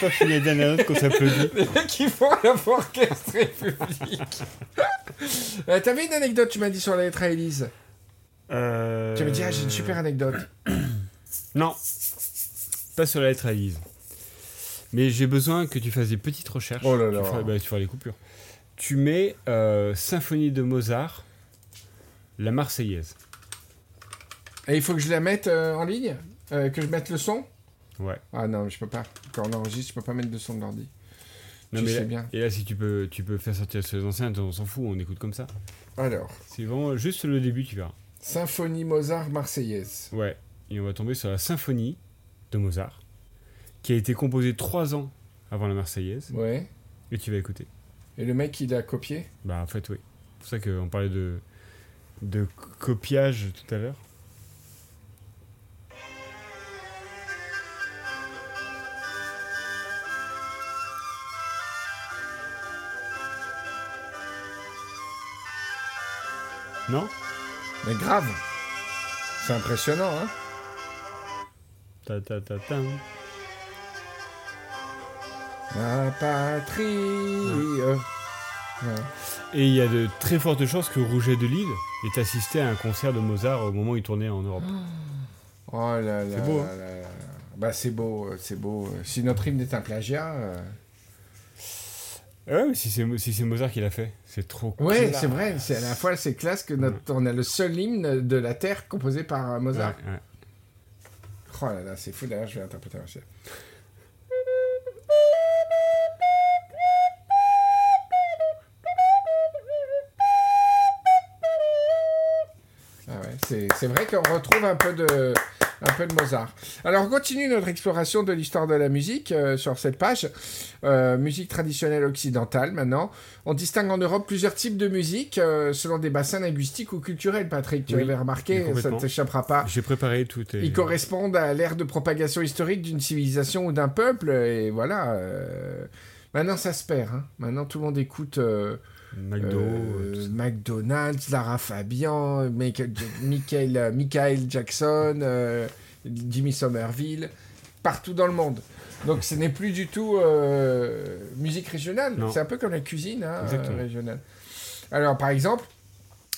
Pas fini la dernière note qu'on s'applaudit. Les mecs qui font la orchestre public. euh, T'avais une anecdote, tu m'as dit sur la lettre à Élise. Euh... Tu m'as dit, ah, j'ai une super anecdote. Non, pas sur la lettre à Lise. Mais j'ai besoin que tu fasses des petites recherches. Oh là Tu là. feras, bah, tu feras les coupures. Tu mets euh, Symphonie de Mozart, la Marseillaise. Et il faut que je la mette euh, en ligne Euh, Que je mette le son? Ouais. Ah non, je peux pas. Quand on enregistre, je peux pas mettre de son de l'ordi. Non, Tu mais sais là- bien. Et là, si tu peux, tu peux faire sortir sur les enceintes, on s'en fout, on écoute comme ça. Alors, C'est vraiment juste le début, tu verras. Symphonie Mozart Marseillaise. Ouais. Et on va tomber sur la Symphonie de Mozart, qui a été composée trois ans avant la Marseillaise. Ouais. Et tu vas écouter. Et le mec, il a copié? Bah, en fait, oui. C'est pour ça qu'on parlait de, de copiage tout à l'heure. Non Mais grave. C'est impressionnant, hein ta, ta, ta, ta. La patrie. Ouais. Et il y a de très fortes chances que Rouget de Lille ait assisté à un concert de Mozart au moment où il tournait en Europe. Oh là là. C'est beau, hein. Bah c'est beau, euh, c'est beau. Si notre hymne est un plagiat... euh, Ouais, mais si c'est si c'est Mozart qui l'a fait, c'est trop Ouais, classe. c'est vrai. C'est à la fois c'est classe que notre, on a le seul hymne de la terre composé par euh, Mozart. Ouais, ouais. Oh là là, c'est fou. D'ailleurs, je vais interpréter un. Ah ouais, c'est vrai qu'on retrouve un peu de un peu de Mozart. Alors, on continue notre exploration de l'histoire de la musique euh, sur cette page. Euh, musique traditionnelle occidentale, maintenant. On distingue en Europe plusieurs types de musique euh, selon des bassins linguistiques ou culturels, Patrick. Tu Oui, avais remarqué, ça ne t'échappera pas. J'ai préparé tout. Et... Ils correspondent à l'ère de propagation historique d'une civilisation ou d'un peuple, et voilà. Maintenant, ça se perd. hein. Maintenant, tout le monde écoute McDo. euh, ça. McDonald's, Lara Fabian, Michael, Michael, euh, Michael Jackson, euh, Jimmy Somerville, partout dans le monde. Donc, ce n'est plus du tout euh, musique régionale. C'est un peu comme la cuisine hein, euh, régionale. Alors, par exemple,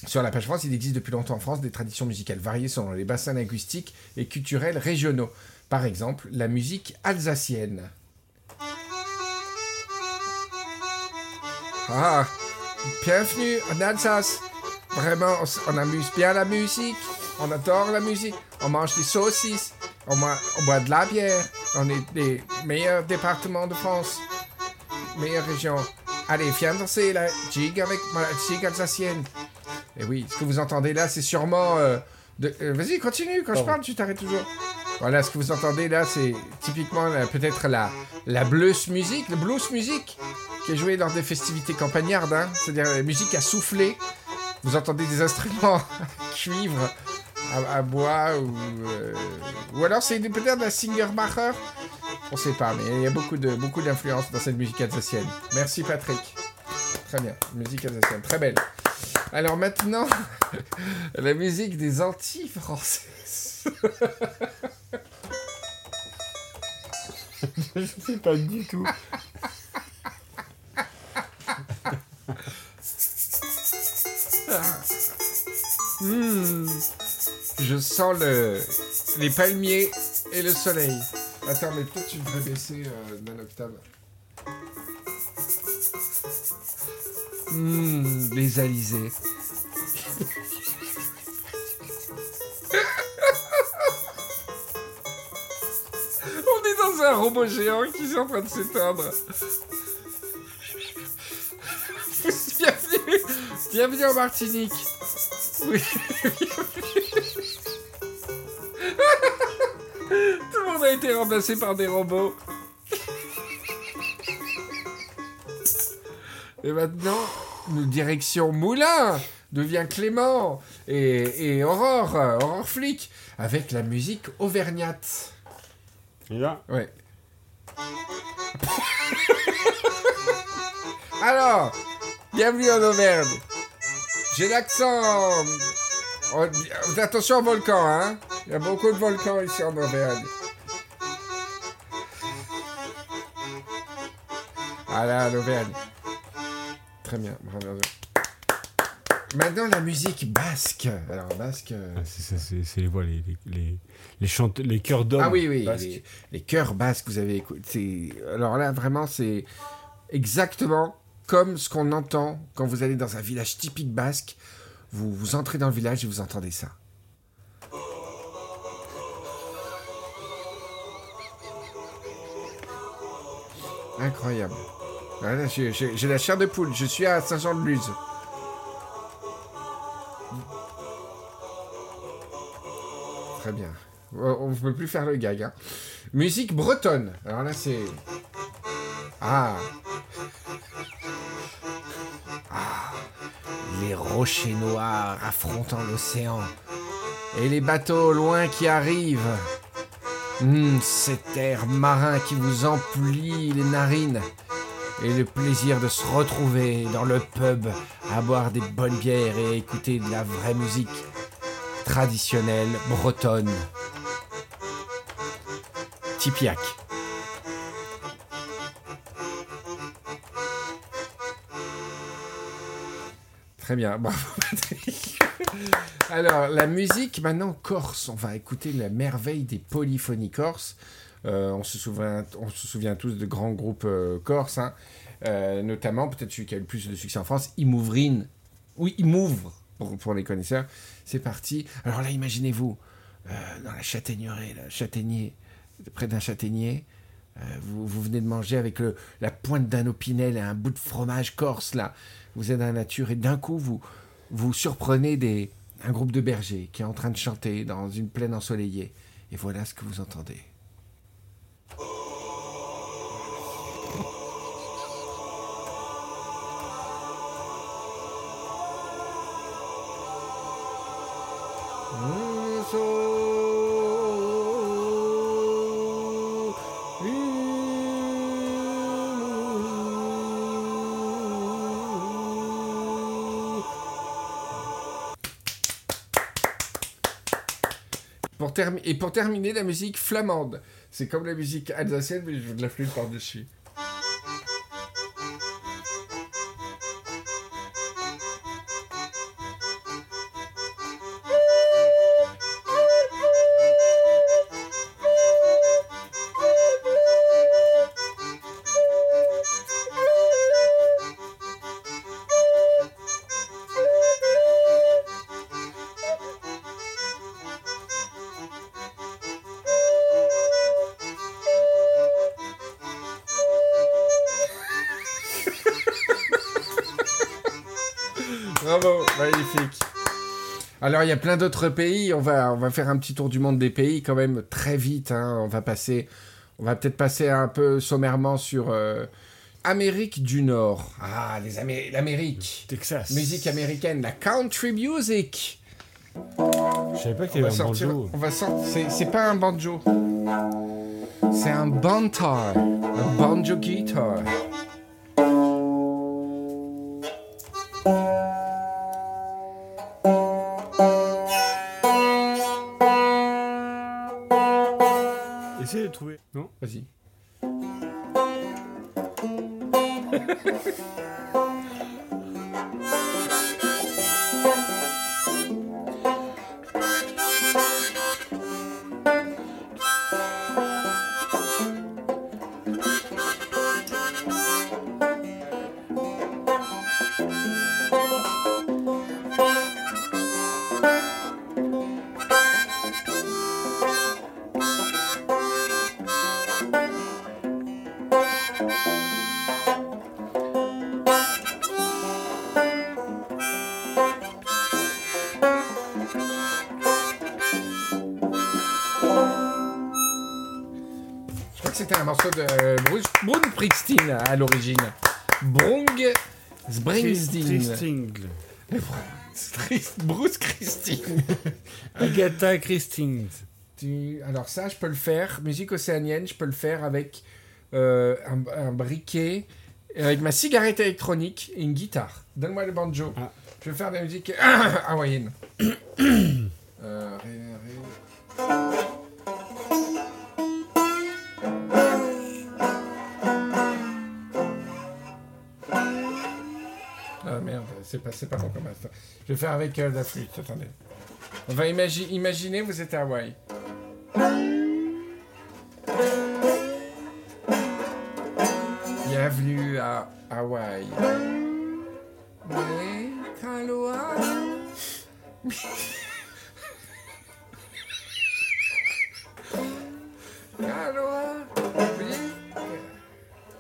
sur la page France, il existe depuis longtemps en France des traditions musicales variées selon les bassins linguistiques et culturels régionaux. Par exemple, la musique alsacienne. Ah, bienvenue en Alsace. Vraiment, on, amuse bien la musique. On adore la musique. On mange des saucisses. On, boit- on boit de la bière. On est les meilleurs départements de France. Meilleure région. Allez, viens danser la jig avec ma jig alsacienne. Et oui, ce que vous entendez là, c'est sûrement... euh, de- euh, Vas-y, continue. Quand je parle, tu t'arrêtes toujours. Voilà, ce que vous entendez là, c'est typiquement la- peut-être la, la blues music, le blues music, qui est joué lors des festivités campagnardes, hein. c'est-à-dire la musique à souffler. Vous entendez des instruments cuivre, à, bois, ou, euh, ou alors c'est peut-être la Singermacher. On sait pas, mais il y a beaucoup de beaucoup d'influence dans cette musique alsacienne. Merci Patrick. Très bien, musique alsacienne, très belle. Alors maintenant, la musique des Antilles françaises. Je sais pas du tout. Hmm, Je sens le, les palmiers et le soleil. Attends, mais peut-être tu devrais baisser euh, d'un octave. Hmm, les alizés. On est dans un robot géant qui est en train de s'éteindre. Bienvenue, en Martinique. Oui, Tout le monde a été remplacé par des robots. Et maintenant, nous direction Moulin, devient Clément et, et Aurore, Aurore Flic, avec la musique auvergnate. Et là, Ouais. Alors, bienvenue en Auvergne. J'ai l'accent. Oh, Attention au volcan, hein. Il y a beaucoup de volcans ici en Auvergne. Voilà, l'Auvergne. Très bien, bravo. Maintenant, la musique basque. Alors, basque. euh, Ah, c'est les voix, les, les, les, les, chante- les chœurs d'hommes. Ah oui, oui, les, les chœurs basques, vous avez écouté. Alors là, vraiment, c'est exactement comme ce qu'on entend quand vous allez dans un village typique basque. Vous, vous entrez dans le village et vous entendez ça. Incroyable. Voilà, j'ai- j'ai la chair de poule. Je suis à Saint-Jean-de-Luz. Très bien. On ne peut plus faire le gag. hein. Musique bretonne. Alors là, c'est. Ah. Ah. Les rochers noirs affrontant l'océan. Et les bateaux au loin qui arrivent. Hum, cet air marin qui vous emplit les narines. Et le plaisir de se retrouver dans le pub à boire des bonnes bières et écouter de la vraie musique traditionnelle bretonne. Tipiac. Très bien, bravo Patrick. Alors, la musique maintenant corse. On va écouter la merveille des polyphonies corses. Euh, on, se souvient, on se souvient tous de grands groupes euh, corses, hein. Euh, notamment peut-être celui qui a eu le plus de succès en France, Imouvrine. Oui, Imouvre, pour, pour les connaisseurs. C'est parti. Alors là, imaginez-vous, euh, dans la châtaigneraie, là, châtaignier, près d'un châtaignier, vous, vous venez de manger avec la pointe d'un opinel et un bout de fromage corse, là. Vous êtes dans la nature et d'un coup, vous, vous surprenez des, un groupe de bergers qui est en train de chanter dans une plaine ensoleillée. Et voilà ce que vous entendez. Et pour terminer, la musique flamande. C'est comme la musique alsacienne, mais je veux de la flûte par-dessus. Alors, il y a plein d'autres pays. On va, on va faire un petit tour du monde des pays quand même très vite. hein. On va passer, on va peut-être passer un peu sommairement sur euh, Amérique du Nord. Ah, les Amé- l'Amérique. Texas. Musique américaine, la country music. Je savais pas qu'il y avait un sortir. banjo. On va sortir. C'est, c'est pas un banjo. C'est un bantar. Un banjo guitar. Morceau de Bruce Brune Springsteen à l'origine. Brung Springsteen. Bruce Christine. Agatha Christine. Tu- Alors ça, je peux le faire. Musique océanienne, je peux le faire avec euh, un, un briquet avec ma cigarette électronique et une guitare. Donne-moi le banjo. Ah. Je vais faire de la musique hawaïenne. Euh, ré, ré. C'est pas, c'est pas bon comme ça. Je vais faire avec euh, la flûte, attendez. On va imagi- imaginer, vous êtes à Hawaï. Bienvenue à Hawaï.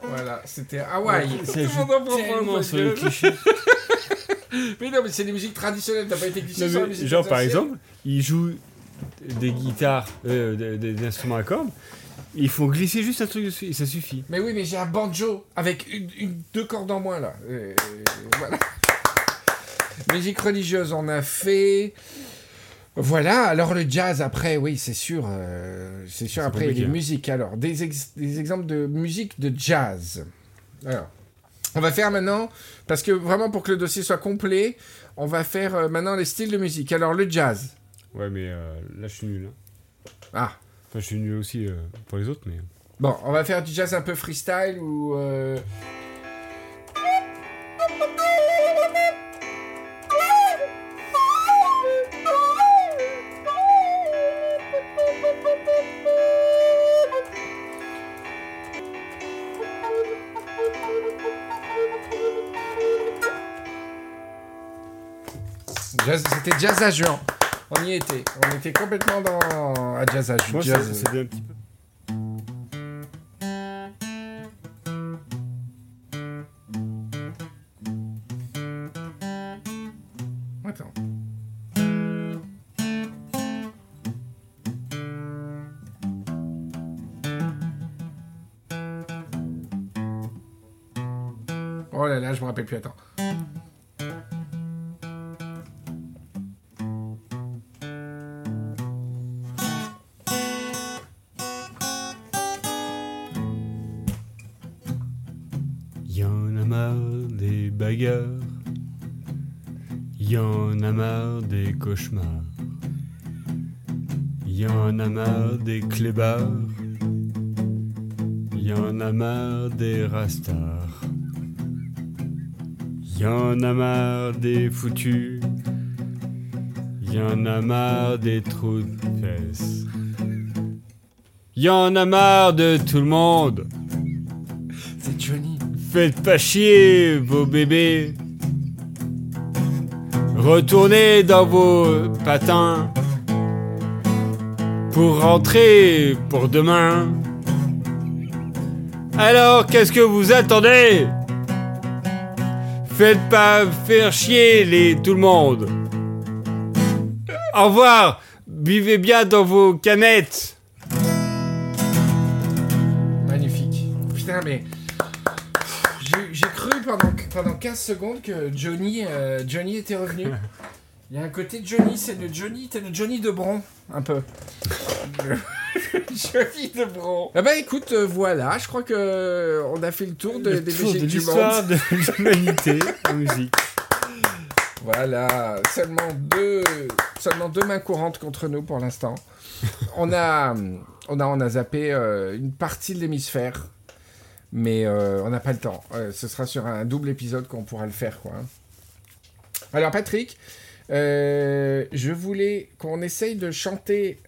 Voilà, c'était Hawaï. Ça Tout le joue monde en prend tellement sur les clichés. Mais non, mais c'est des musiques traditionnelles, t'as pas été cliché Non, sur la mais musique genre, par exemple, ils jouent des guitares, euh, des, des- des instruments à cordes, ils font glisser juste un truc dessus et ça suffit. Mais oui, mais j'ai un banjo avec une, une- deux cordes en moins là. Voilà. Musique religieuse, on a fait. Voilà, alors le jazz après, oui, c'est sûr. euh, c'est sûr, après compliqué, les musiques. Alors, des, ex- des exemples de musique de jazz. Alors, on va faire maintenant, parce que vraiment pour que le dossier soit complet, on va faire euh, maintenant les styles de musique. Alors, le jazz. Ouais, mais euh, là, je suis nul. hein. Ah, Enfin, je suis nul aussi pour les autres, mais. Bon, on va faire du jazz un peu freestyle ou. Jazz- C'était jazz à juin. On y était. On était complètement dans à jazz à c'est jazz. c'est un petit peu. Attends. Oh là là, je me rappelle plus, attends. Des cauchemars. Y en a marre des clébards. Y en a marre des rastars. Y en a marre des foutus. Y en a marre des trous de fesses. Y en a marre de tout le monde. C'est Johnny. Faites pas chier vos bébés. Retournez dans vos patins pour rentrer pour demain. Alors qu'est-ce que vous attendez? Faites pas faire chier les tout le monde. Au revoir. Buvez bien dans vos canettes. Magnifique. Putain, mais. Pendant, pendant 15 secondes que Johnny, euh, Johnny était revenu. Il y a un côté de Johnny, c'est le Johnny, t'es le Johnny de Bron, un peu. Johnny de Bron. Ah bah écoute, euh, voilà, je crois que euh, on a fait le tour de, Le des tour musiques de du monde. de l'humanité en musique. Voilà, seulement deux, seulement deux mains courantes contre nous pour l'instant. on a, on a, on a zappé euh, une partie de l'hémisphère, mais euh, on n'a pas le temps. Euh, ce sera sur un double épisode qu'on pourra le faire, quoi. hein. Alors Patrick, euh, je voulais qu'on essaye de chanter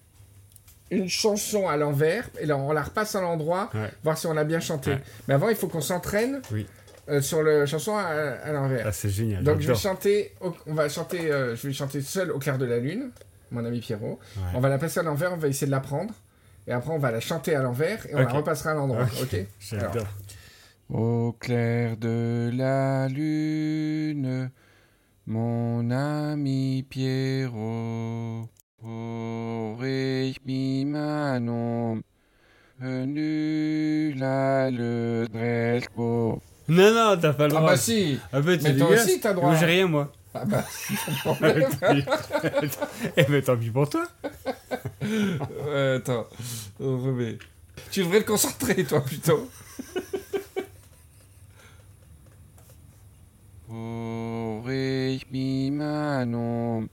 une chanson à l'envers, et là on la repasse à l'endroit, Ouais. voir si on l'a bien chanté. Ouais. Mais avant, il faut qu'on s'entraîne Oui. euh, sur la chanson à, à l'envers. Ah, c'est génial. Donc je vais chanter, au- on va chanter, euh, je vais chanter seul au clair de la lune, mon ami Pierrot. Ouais. On va la passer à l'envers, on va essayer de l'apprendre. Et après on va la chanter à l'envers et on la repassera à l'endroit. Ok. Ok. J'adore. Au clair de la lune, mon ami Pierrot, aurait mis Manon, venu là le Dresco. Non, non, t'as pas le Ah droit. bah si Ah bah, Mais toi aussi, t'as droit. J'ai rien, moi. Ah bah, eh mais tant pis pour toi. attends, on remet. Tu devrais te concentrer, toi, plutôt. Oh, ré, mi, ma, non.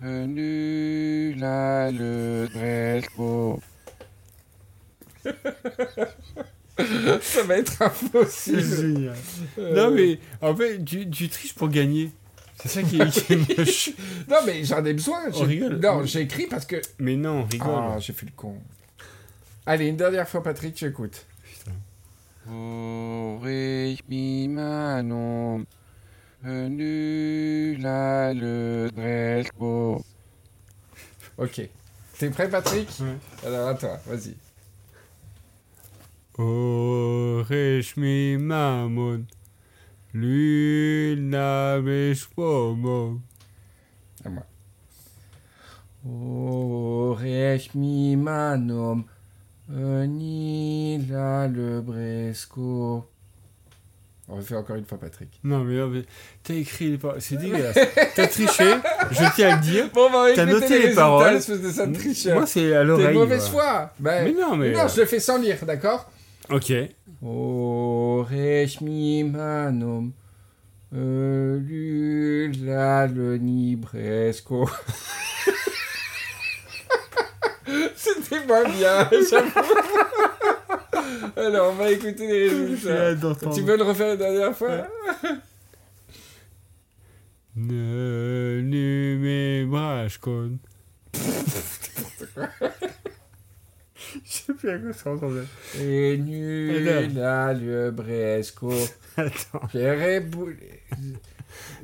Venu là le Dresco. Ça va être impossible. C'est génial. Euh... Non, mais en fait, tu, tu triches pour gagner. C'est ça qui est, qui est moche. Non, mais j'en ai besoin. On j'ai- rigole. Non, j'ai écrit parce que. Mais non, rigole. Ah, j'ai fait le con. Allez, une dernière fois, Patrick, j'écoute. Mi venu là le dresco. Ok. T'es prêt, Patrick Ouais. Alors, à toi, vas-y. Oresh mi mamon, luna meshpomo. À moi. Oresh mi manom, ni là le bresco. On refait encore une fois, Patrick. Non, mais mais t'as écrit les paroles. C'est dégueulasse. t'as triché, je tiens à le dire. Bon, bah, T'as écoutez noté les paroles. de tricheur. Moi, c'est à T'es l'oreille. de mauvaise voilà. foi. Ben, Mais non, mais. non, je le fais sans lire, d'accord? Ok. Oresh mi manom, lula le ni bresco. C'était pas bien, j'avoue. Alors, on va écouter les résultats. Tu veux le refaire la dernière fois Ne. Je sais plus à quoi ça ressemblait. Et nul à le bresco. Attends. Pierre.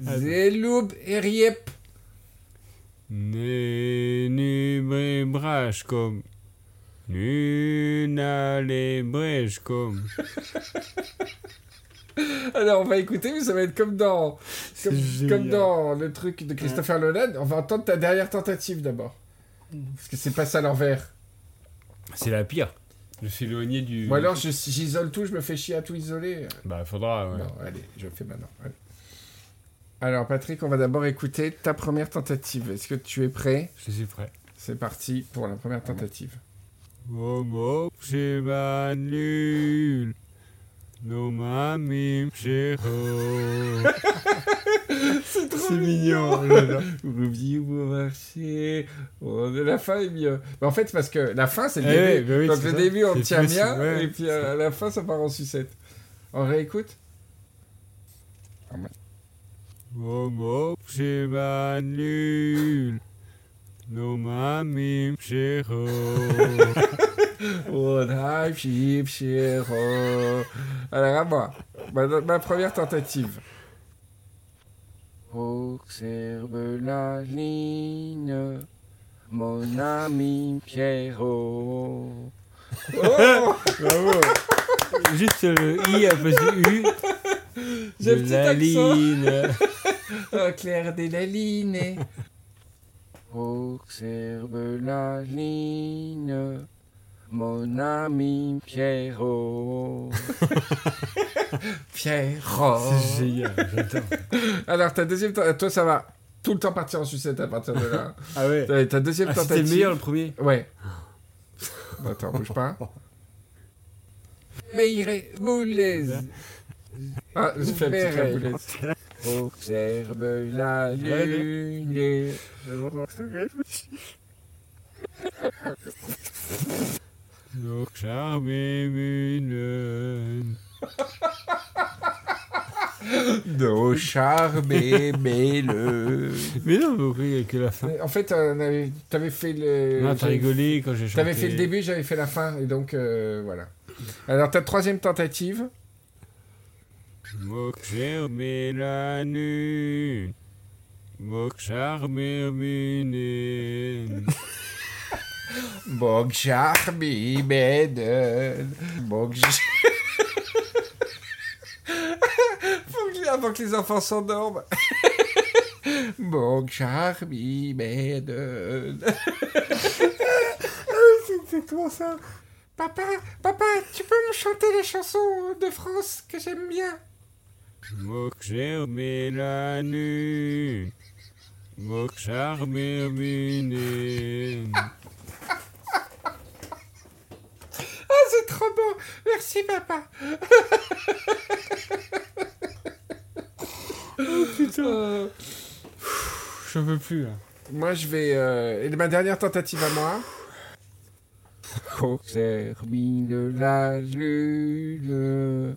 Zeloub et riep. Nume brashkom. Nuna le breshkom. Alors, on va écouter, mais ça va être comme dans, comme, dans le truc de Christopher Nolan. On va entendre ta dernière tentative d'abord. Parce que c'est pas ça l'envers. C'est la pire. Je suis éloigné du. Ou alors, je- j'isole tout, je me fais chier à tout isoler. Bah, faudra, ouais. Non, allez, je le fais maintenant. allez. Alors, Patrick, on va d'abord écouter ta première tentative. Est-ce que tu es prêt? Je suis prêt. C'est parti pour la première tentative. Homo nul. No mamim shero. C'est trop mignon. j'adore. Ruby au marché. Oh, la fin est mieux. Mais en fait, parce que la fin, c'est le Eh début. bah oui, Donc le ça. début, on tient plus- bien. ouais, et puis euh, à la fin, ça part en sucette. On réécoute? Homo nul. No mamim shero. Oh, la chip, chéro. Alors à moi. Ma, ma première tentative. Observe la ligne, mon ami Pierrot. Oh Bravo. Juste le i du u. J'ai un petit la accent. ligne. Oh, Claire de la ligne. Observe la ligne, mon ami Pierrot. Pierrot. C'est génial, j'adore. Alors ta deuxième. Toi, ça va tout le temps partir en sucette à partir de là. Ah ouais. Ta- deuxième Ah, c'était tentative. le meilleur le premier. Ouais. Attends, bouge pas. Mais il est boulaise. Ah, j'ai fait un petit boulaise. Observe la lune. Donc charmé mune. Nos charmes et le. Mais non, oui, que la fin. En fait, t'avais fait le. Non, t'as rigolé quand j'ai chanté. T'avais fait le début, j'avais fait la fin, et donc euh, voilà. Alors ta troisième tentative. Charmé la. Mok charmé mune. Bog charmi beden. Bog. Faut que avant que les enfants s'endorment. Bog charmi beden. C'est trop ça. Papa, papa, tu peux me chanter les chansons de France que j'aime bien? Mok charmé la lune. Mok charmé mune. Ah, c'est trop beau Merci, papa Euh, Je peux plus là. Moi, je vais... euh, Et ma dernière tentative à moi. au service de la lune.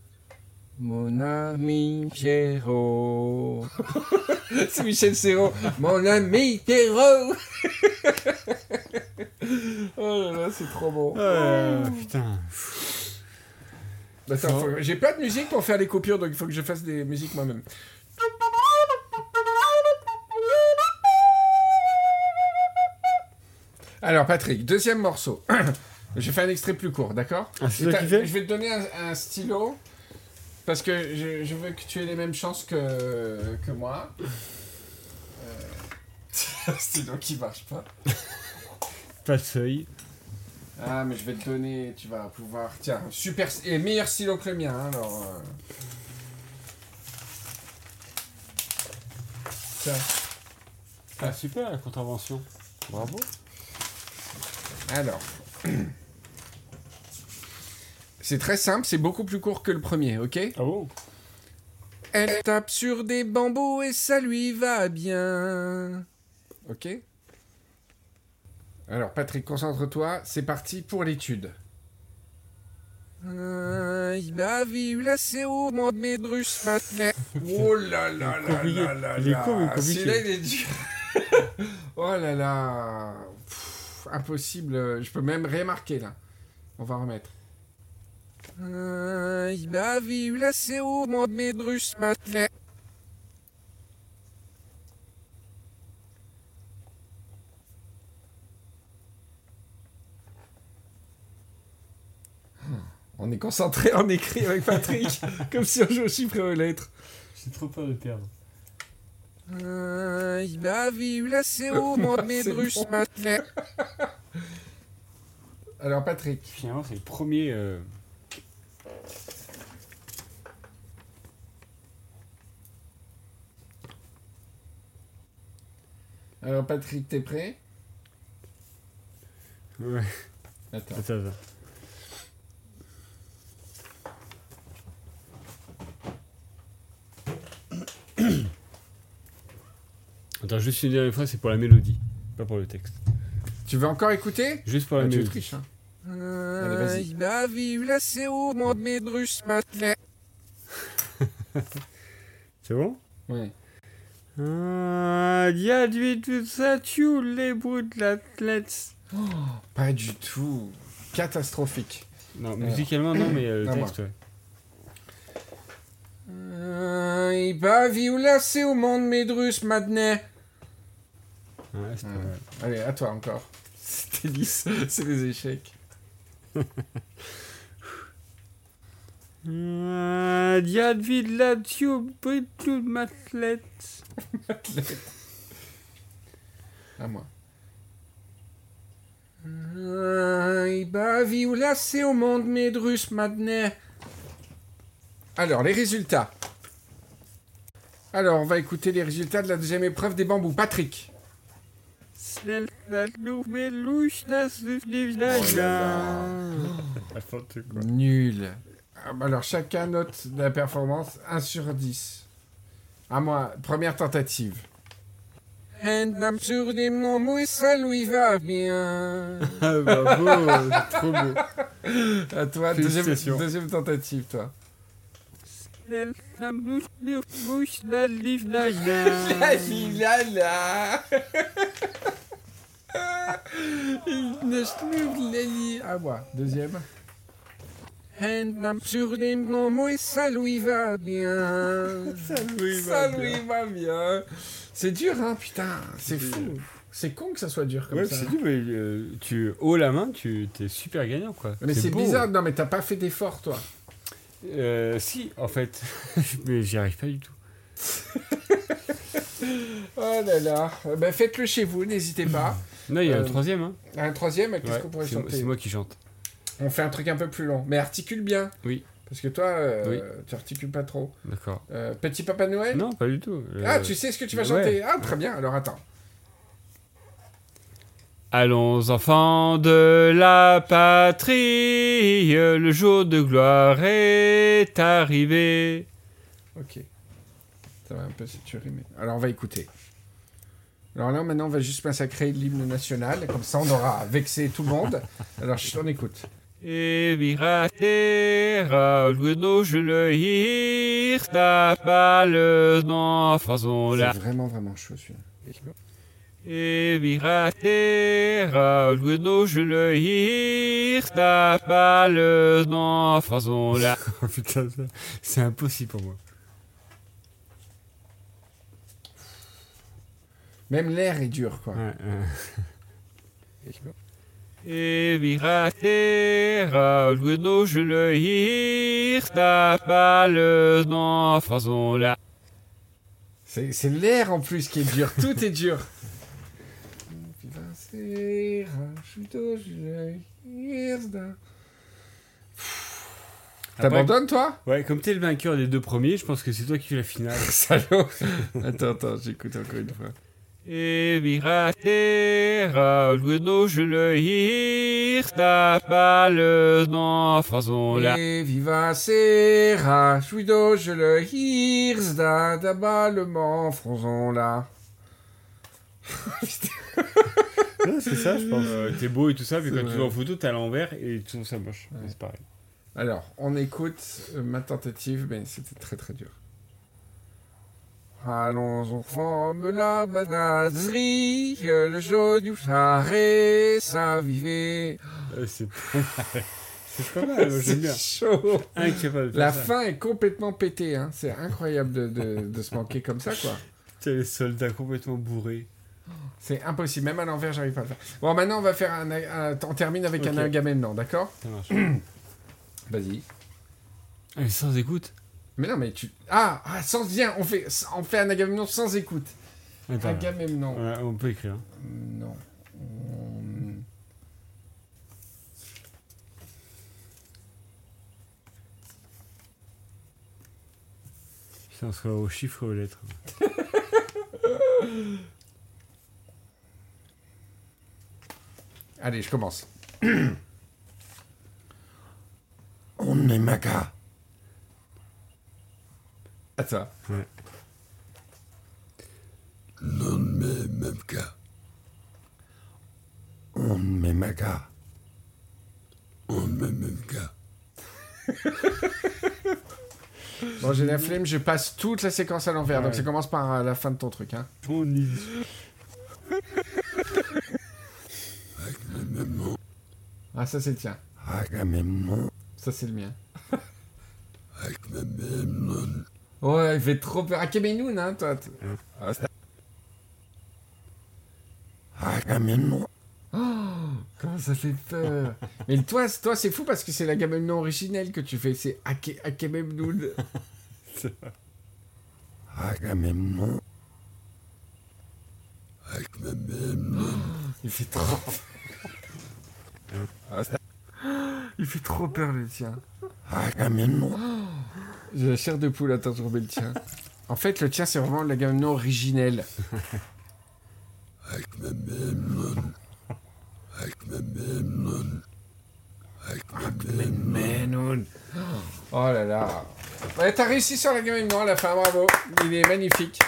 Mon ami Pierrot. C'est Michel Serrault. Mon ami Pierrot. oh là là, c'est trop bon. Euh, putain. Attends, faut- j'ai pas de musique pour faire les coupures, donc il faut que je fasse des musiques moi-même. Alors Patrick, deuxième morceau. je fais un extrait plus court, d'accord Ah, Je vais te donner un, un stylo parce que je, je veux que tu aies les mêmes chances que, que moi. Euh, un stylo qui marche pas. Pas de feuille. Ah, mais je vais te donner, tu vas pouvoir. Tiens, super. Et meilleur stylo que le mien, hein, alors. euh. Tiens. Ah, super la contravention. Bravo. Alors. C'est très simple, c'est beaucoup plus court que le premier, ok? Ah bon? Elle tape sur des bambous et ça lui va bien. Ok? Alors, Patrick, concentre-toi, c'est parti pour l'étude. médrus Oh là là là compliqué. là là Il est là. con, mais compliqué. Celui-là, il est dur. oh là là. Pff, impossible. Je peux même remarquer là. On va remettre. il a vu la CO, mon médrus On est concentré en écrit avec Patrick, comme si on jouait aux chiffres et aux lettres. J'ai trop peur de perdre. il a vu la CO, mon médrus Alors Patrick, Finalement, c'est le premier. euh, alors Patrick, t'es prêt? Ouais. Attends. Attends, attends. Juste une dernière fois, c'est pour la mélodie, pas pour le texte. Tu veux encore écouter? Juste pour la Ah, Tu mélodie. triches, hein Allez, vas-y. Il a vu la CO, mon médrus C'est bon? Ouais. Ah, il y a du tout ça, tu les bouts de l'athlète. Pas du tout. Catastrophique. Non, musicalement, non, mais euh, le texte, ouais. il a vu la CO, mon médrus maintenant. Ouais, c'est pas Ouais. mal. Allez, à toi encore. C'était lisse, c'est des échecs. Ah, il y a du la tu bouts de l'athlète. À moi. il a vu la CO, mon médrus maintenant. Alors, les résultats. Alors, on va écouter les résultats de la deuxième épreuve des bambous. Patrick. Nul. Ah, bah Alors, chacun note la performance 1 sur 10. À moi, première tentative. Sur des mots, et ça lui va bien. Ah, bravo, trop beau. À toi, deuxième, deuxième tentative, toi. La bouche, À moi, deuxième. Sur des et ça lui va bien. Ça lui va bien. C'est dur, hein, putain. C'est fou. C'est con que ça soit dur comme Ouais, ça. c'est du, mais euh, tu haut la main, tu t'es super gagnant, quoi. Mais c'est beau. bizarre. Non, mais t'as pas fait d'effort, toi. Euh, si, en fait. mais j'y arrive pas du tout. Oh là là. Ben, faites-le chez vous, n'hésitez pas. Non, il y a Euh, un troisième, hein. Un troisième, qu'est-ce Ouais, qu'on pourrait chanter c'est moi qui chante. On fait un truc un peu plus long. Mais articule bien. Oui. Parce que toi, euh, Oui. tu articules pas trop. D'accord. Euh, Petit Papa Noël Non, pas du tout. Euh, Ah, tu sais ce que tu vas ouais. chanter Ah, très bien. Alors, attends. Allons enfants de la patrie, le jour de gloire est arrivé. Ok. Ça va un peu si tu rimes. Alors, on va écouter. Alors là, maintenant, on va juste massacrer l'hymne national. Comme ça, on aura vexé tout le monde. Alors, je t'en écoute. C'est vraiment, vraiment chaud, celui-là. Oh putain, c'est impossible pour moi. Même l'air est dur, quoi. Ouais, c'est l'air en plus qui est dur. Tout est dur. T'abandonnes, toi? Ouais, comme t'es le vainqueur des deux premiers, je pense que c'est toi qui fais la finale. Salaud Attends, attends, j'écoute encore une fois. Et viratera, Luno, je le hir, ta balle dans façon là. Et viva sera, Juido, je le hirs, da, da, ba, le man, fronzon là. c'est ça, je pense. Euh, t'es beau et tout ça, mais quand tu vrai. vas en photo, t'es à l'envers et tu trouves ça moche. Ouais. C'est pareil. Alors, on écoute euh, ma tentative, mais c'était très très dur. Allons enfants, me la banaserie, que le jaune du charré, ça vivait. Euh, c'est pas mal. J'aime bien. C'est chaud. Incapable La ça. fin est complètement pétée, hein. c'est incroyable de, de- de se manquer comme ça, quoi. T'as les soldats complètement bourrés. C'est impossible, même à l'envers, j'arrive pas à le faire. Bon, maintenant, on va faire un, un- on termine avec un Agamemnon, d'accord Ça marche. Vas-y. Mais sans écoute Mais non, mais tu. Ah, ah, sans. Viens, on fait, on fait un Agamemnon sans écoute. Attends. Agamemnon. Ouais, on peut écrire. Non. On- Putain, on sera aux chiffres et aux lettres. Allez, je commence. On est maca. Attends. Non mais memka. On met maca. On met memka. Bon, j'ai la flemme, je passe toute la séquence à l'envers. Donc Ouais. ça commence par euh, la fin de ton truc. Hein. On y Agamemnon. Ah, ça c'est le tien. Agamemnon. Ça c'est le mien. Agamemnon. Ouais, il fait trop peur. Akémenoun, hein, toi. t- Ah, c'est- Agamemnon. Comment ça fait peur Mais toi, toi c'est fou parce que c'est l'Agamemnon originel que tu fais. C'est Akémenoun. Agamemnon. Agamemnon. Il fait trop... Ah, c'est- Il fait trop peur, le tien. Agamemnon. J'ai la chair de poule à t'entourber le tien. En fait, le tien, c'est vraiment l'Agamemnon originel. Agamemnon. Agamemnon. Agamemnon. Agamemnon. Oh là là. Ouais, t'as réussi sur l'Agamemnon à la fin, bravo. Il est magnifique.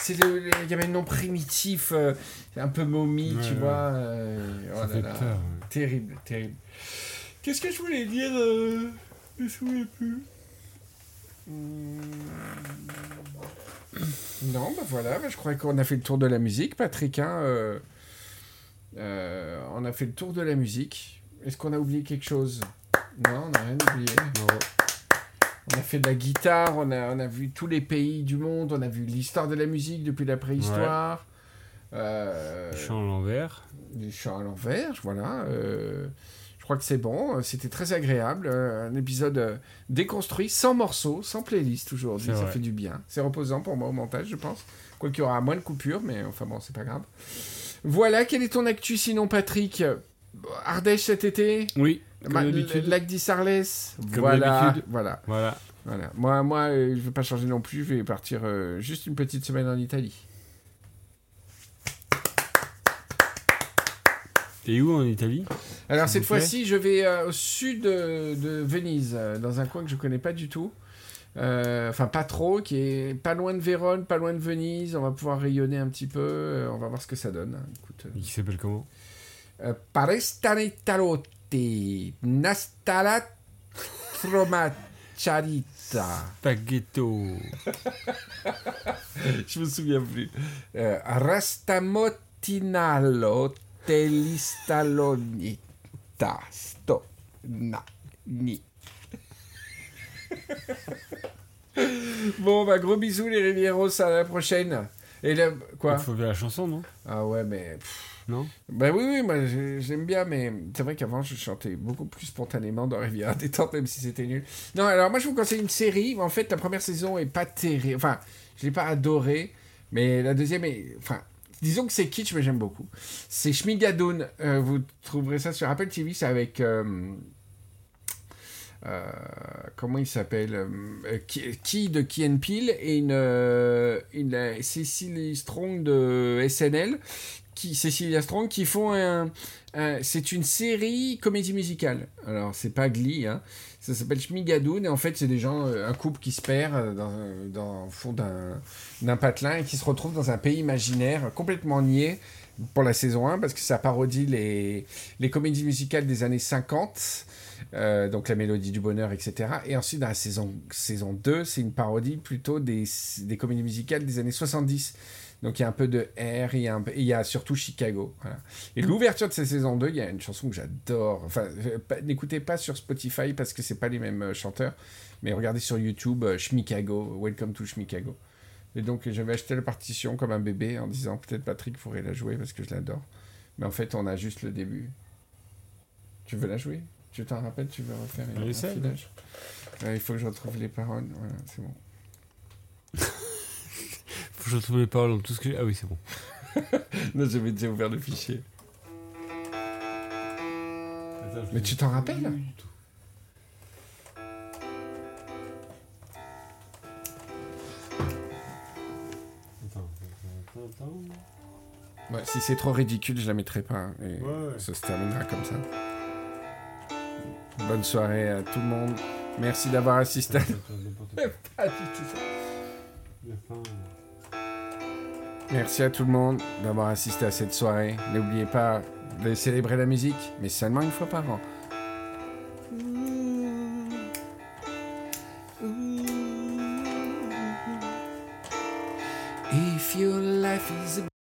C'est le- l'Agamemnon primitif, euh, un peu momie, Ouais, tu ouais. vois. euh, oh là là. peur. ouais. Terrible, terrible. Qu'est-ce que je voulais dire euh, Je me souviens plus. Hmm. Non, bah voilà, bah je crois qu'on a fait le tour de la musique, Patrick. hein, euh, euh, on a fait le tour de la musique. Est-ce qu'on a oublié quelque chose? Non, on n'a rien oublié. On a fait de la guitare, on a, on a vu tous les pays du monde, on a vu l'histoire de la musique depuis la préhistoire. Euh, Chant à l'envers. du chant à l'envers, voilà. Je crois que c'est bon, euh, c'était très agréable. euh, un épisode euh, déconstruit, sans morceaux, sans playlist aujourd'hui, ça vrai. fait du bien. C'est reposant pour moi au montage, je pense. Quoi qu'il y aura moins de coupures, mais enfin bon, c'est pas grave. Voilà, quel est ton actu sinon, Patrick? Ardèche cet été? Oui, comme d'habitude. Lac d'Issarlès Voilà, voilà, Voilà. voilà. Moi, moi euh, je vais pas changer non plus, je vais partir euh, juste une petite semaine en Italie. T'es où en Italie? Alors cette fois-ci, je vais euh, au sud de, de Venise, euh, dans un coin que je connais pas du tout. Euh, Enfin, pas trop, qui est pas loin de Vérone, pas loin de Venise. On va pouvoir rayonner un petit peu. euh, on va voir ce que ça donne. Écoute, euh, Qui s'appelle comment? Euh, Parestane talotti, nastala tromacharita. Spaghetto. Je me souviens plus. Euh, telistalonita sto na ni. bon, bah gros bisous les Rivieros, à la prochaine. Et là, quoi? Il faut bien la chanson, non? Ah ouais, mais... pff, Non? Bah oui, oui, moi j'ai- j'aime bien, mais c'est vrai qu'avant je chantais beaucoup plus spontanément dans Riviera détente, même si c'était nul. Non, alors moi je vous conseille une série. En fait, la première saison est pas terrible. Enfin, je l'ai pas adorée, mais la deuxième est. Enfin, disons que c'est kitsch, mais j'aime beaucoup. C'est Shmigadoon. Euh, vous trouverez ça sur Apple TV. C'est avec. euh, euh, comment il s'appelle euh, qui, qui de Key and Peele et une, euh, euh, Strong de SNL qui Cecilia Strong qui font un, un- c'est une série comédie musicale alors c'est pas Glee hein. Ça s'appelle Shmigadoon et en fait c'est des gens euh, un couple qui se perd euh, dans, dans au fond d'un patelin et qui se retrouve dans un pays imaginaire complètement niais pour la saison 1 parce que ça parodie les, les comédies musicales des années 50 euh, donc la mélodie du bonheur, etc. Et ensuite, dans la saison, saison 2, c'est une parodie plutôt des, des comédies musicales des années 70. Donc il y a un peu de R, il y a, un peu- et il y a surtout Chicago. voilà. Et l'ouverture de cette saison 2, il y a une chanson que j'adore. Enfin, euh, n'écoutez pas sur Spotify parce que c'est pas les mêmes euh, chanteurs, mais regardez sur YouTube euh, Schmicago, Welcome to Schmicago. Et donc j'avais acheté la partition comme un bébé en disant peut-être Patrick pourrait la jouer parce que je l'adore. Mais en fait, on a juste le début. Tu veux la jouer? Tu t'en rappelles? Tu veux refaire On un filage? Il faut que je retrouve les paroles. Voilà, c'est bon. Je retrouve les paroles dans tout ce que j'ai. Ah oui, c'est bon. Non, j'avais déjà ouvert le fichier. Mais tu t'en rappelles Ouais, si c'est trop ridicule, je la mettrai pas. hein, Et Ouais. ça se terminera comme ça. Bonne soirée à tout le monde. Merci d'avoir assisté. Pas du tout ça. Merci à tout le monde d'avoir assisté à cette soirée. N'oubliez pas de célébrer la musique, mais seulement une fois par an. If your life is a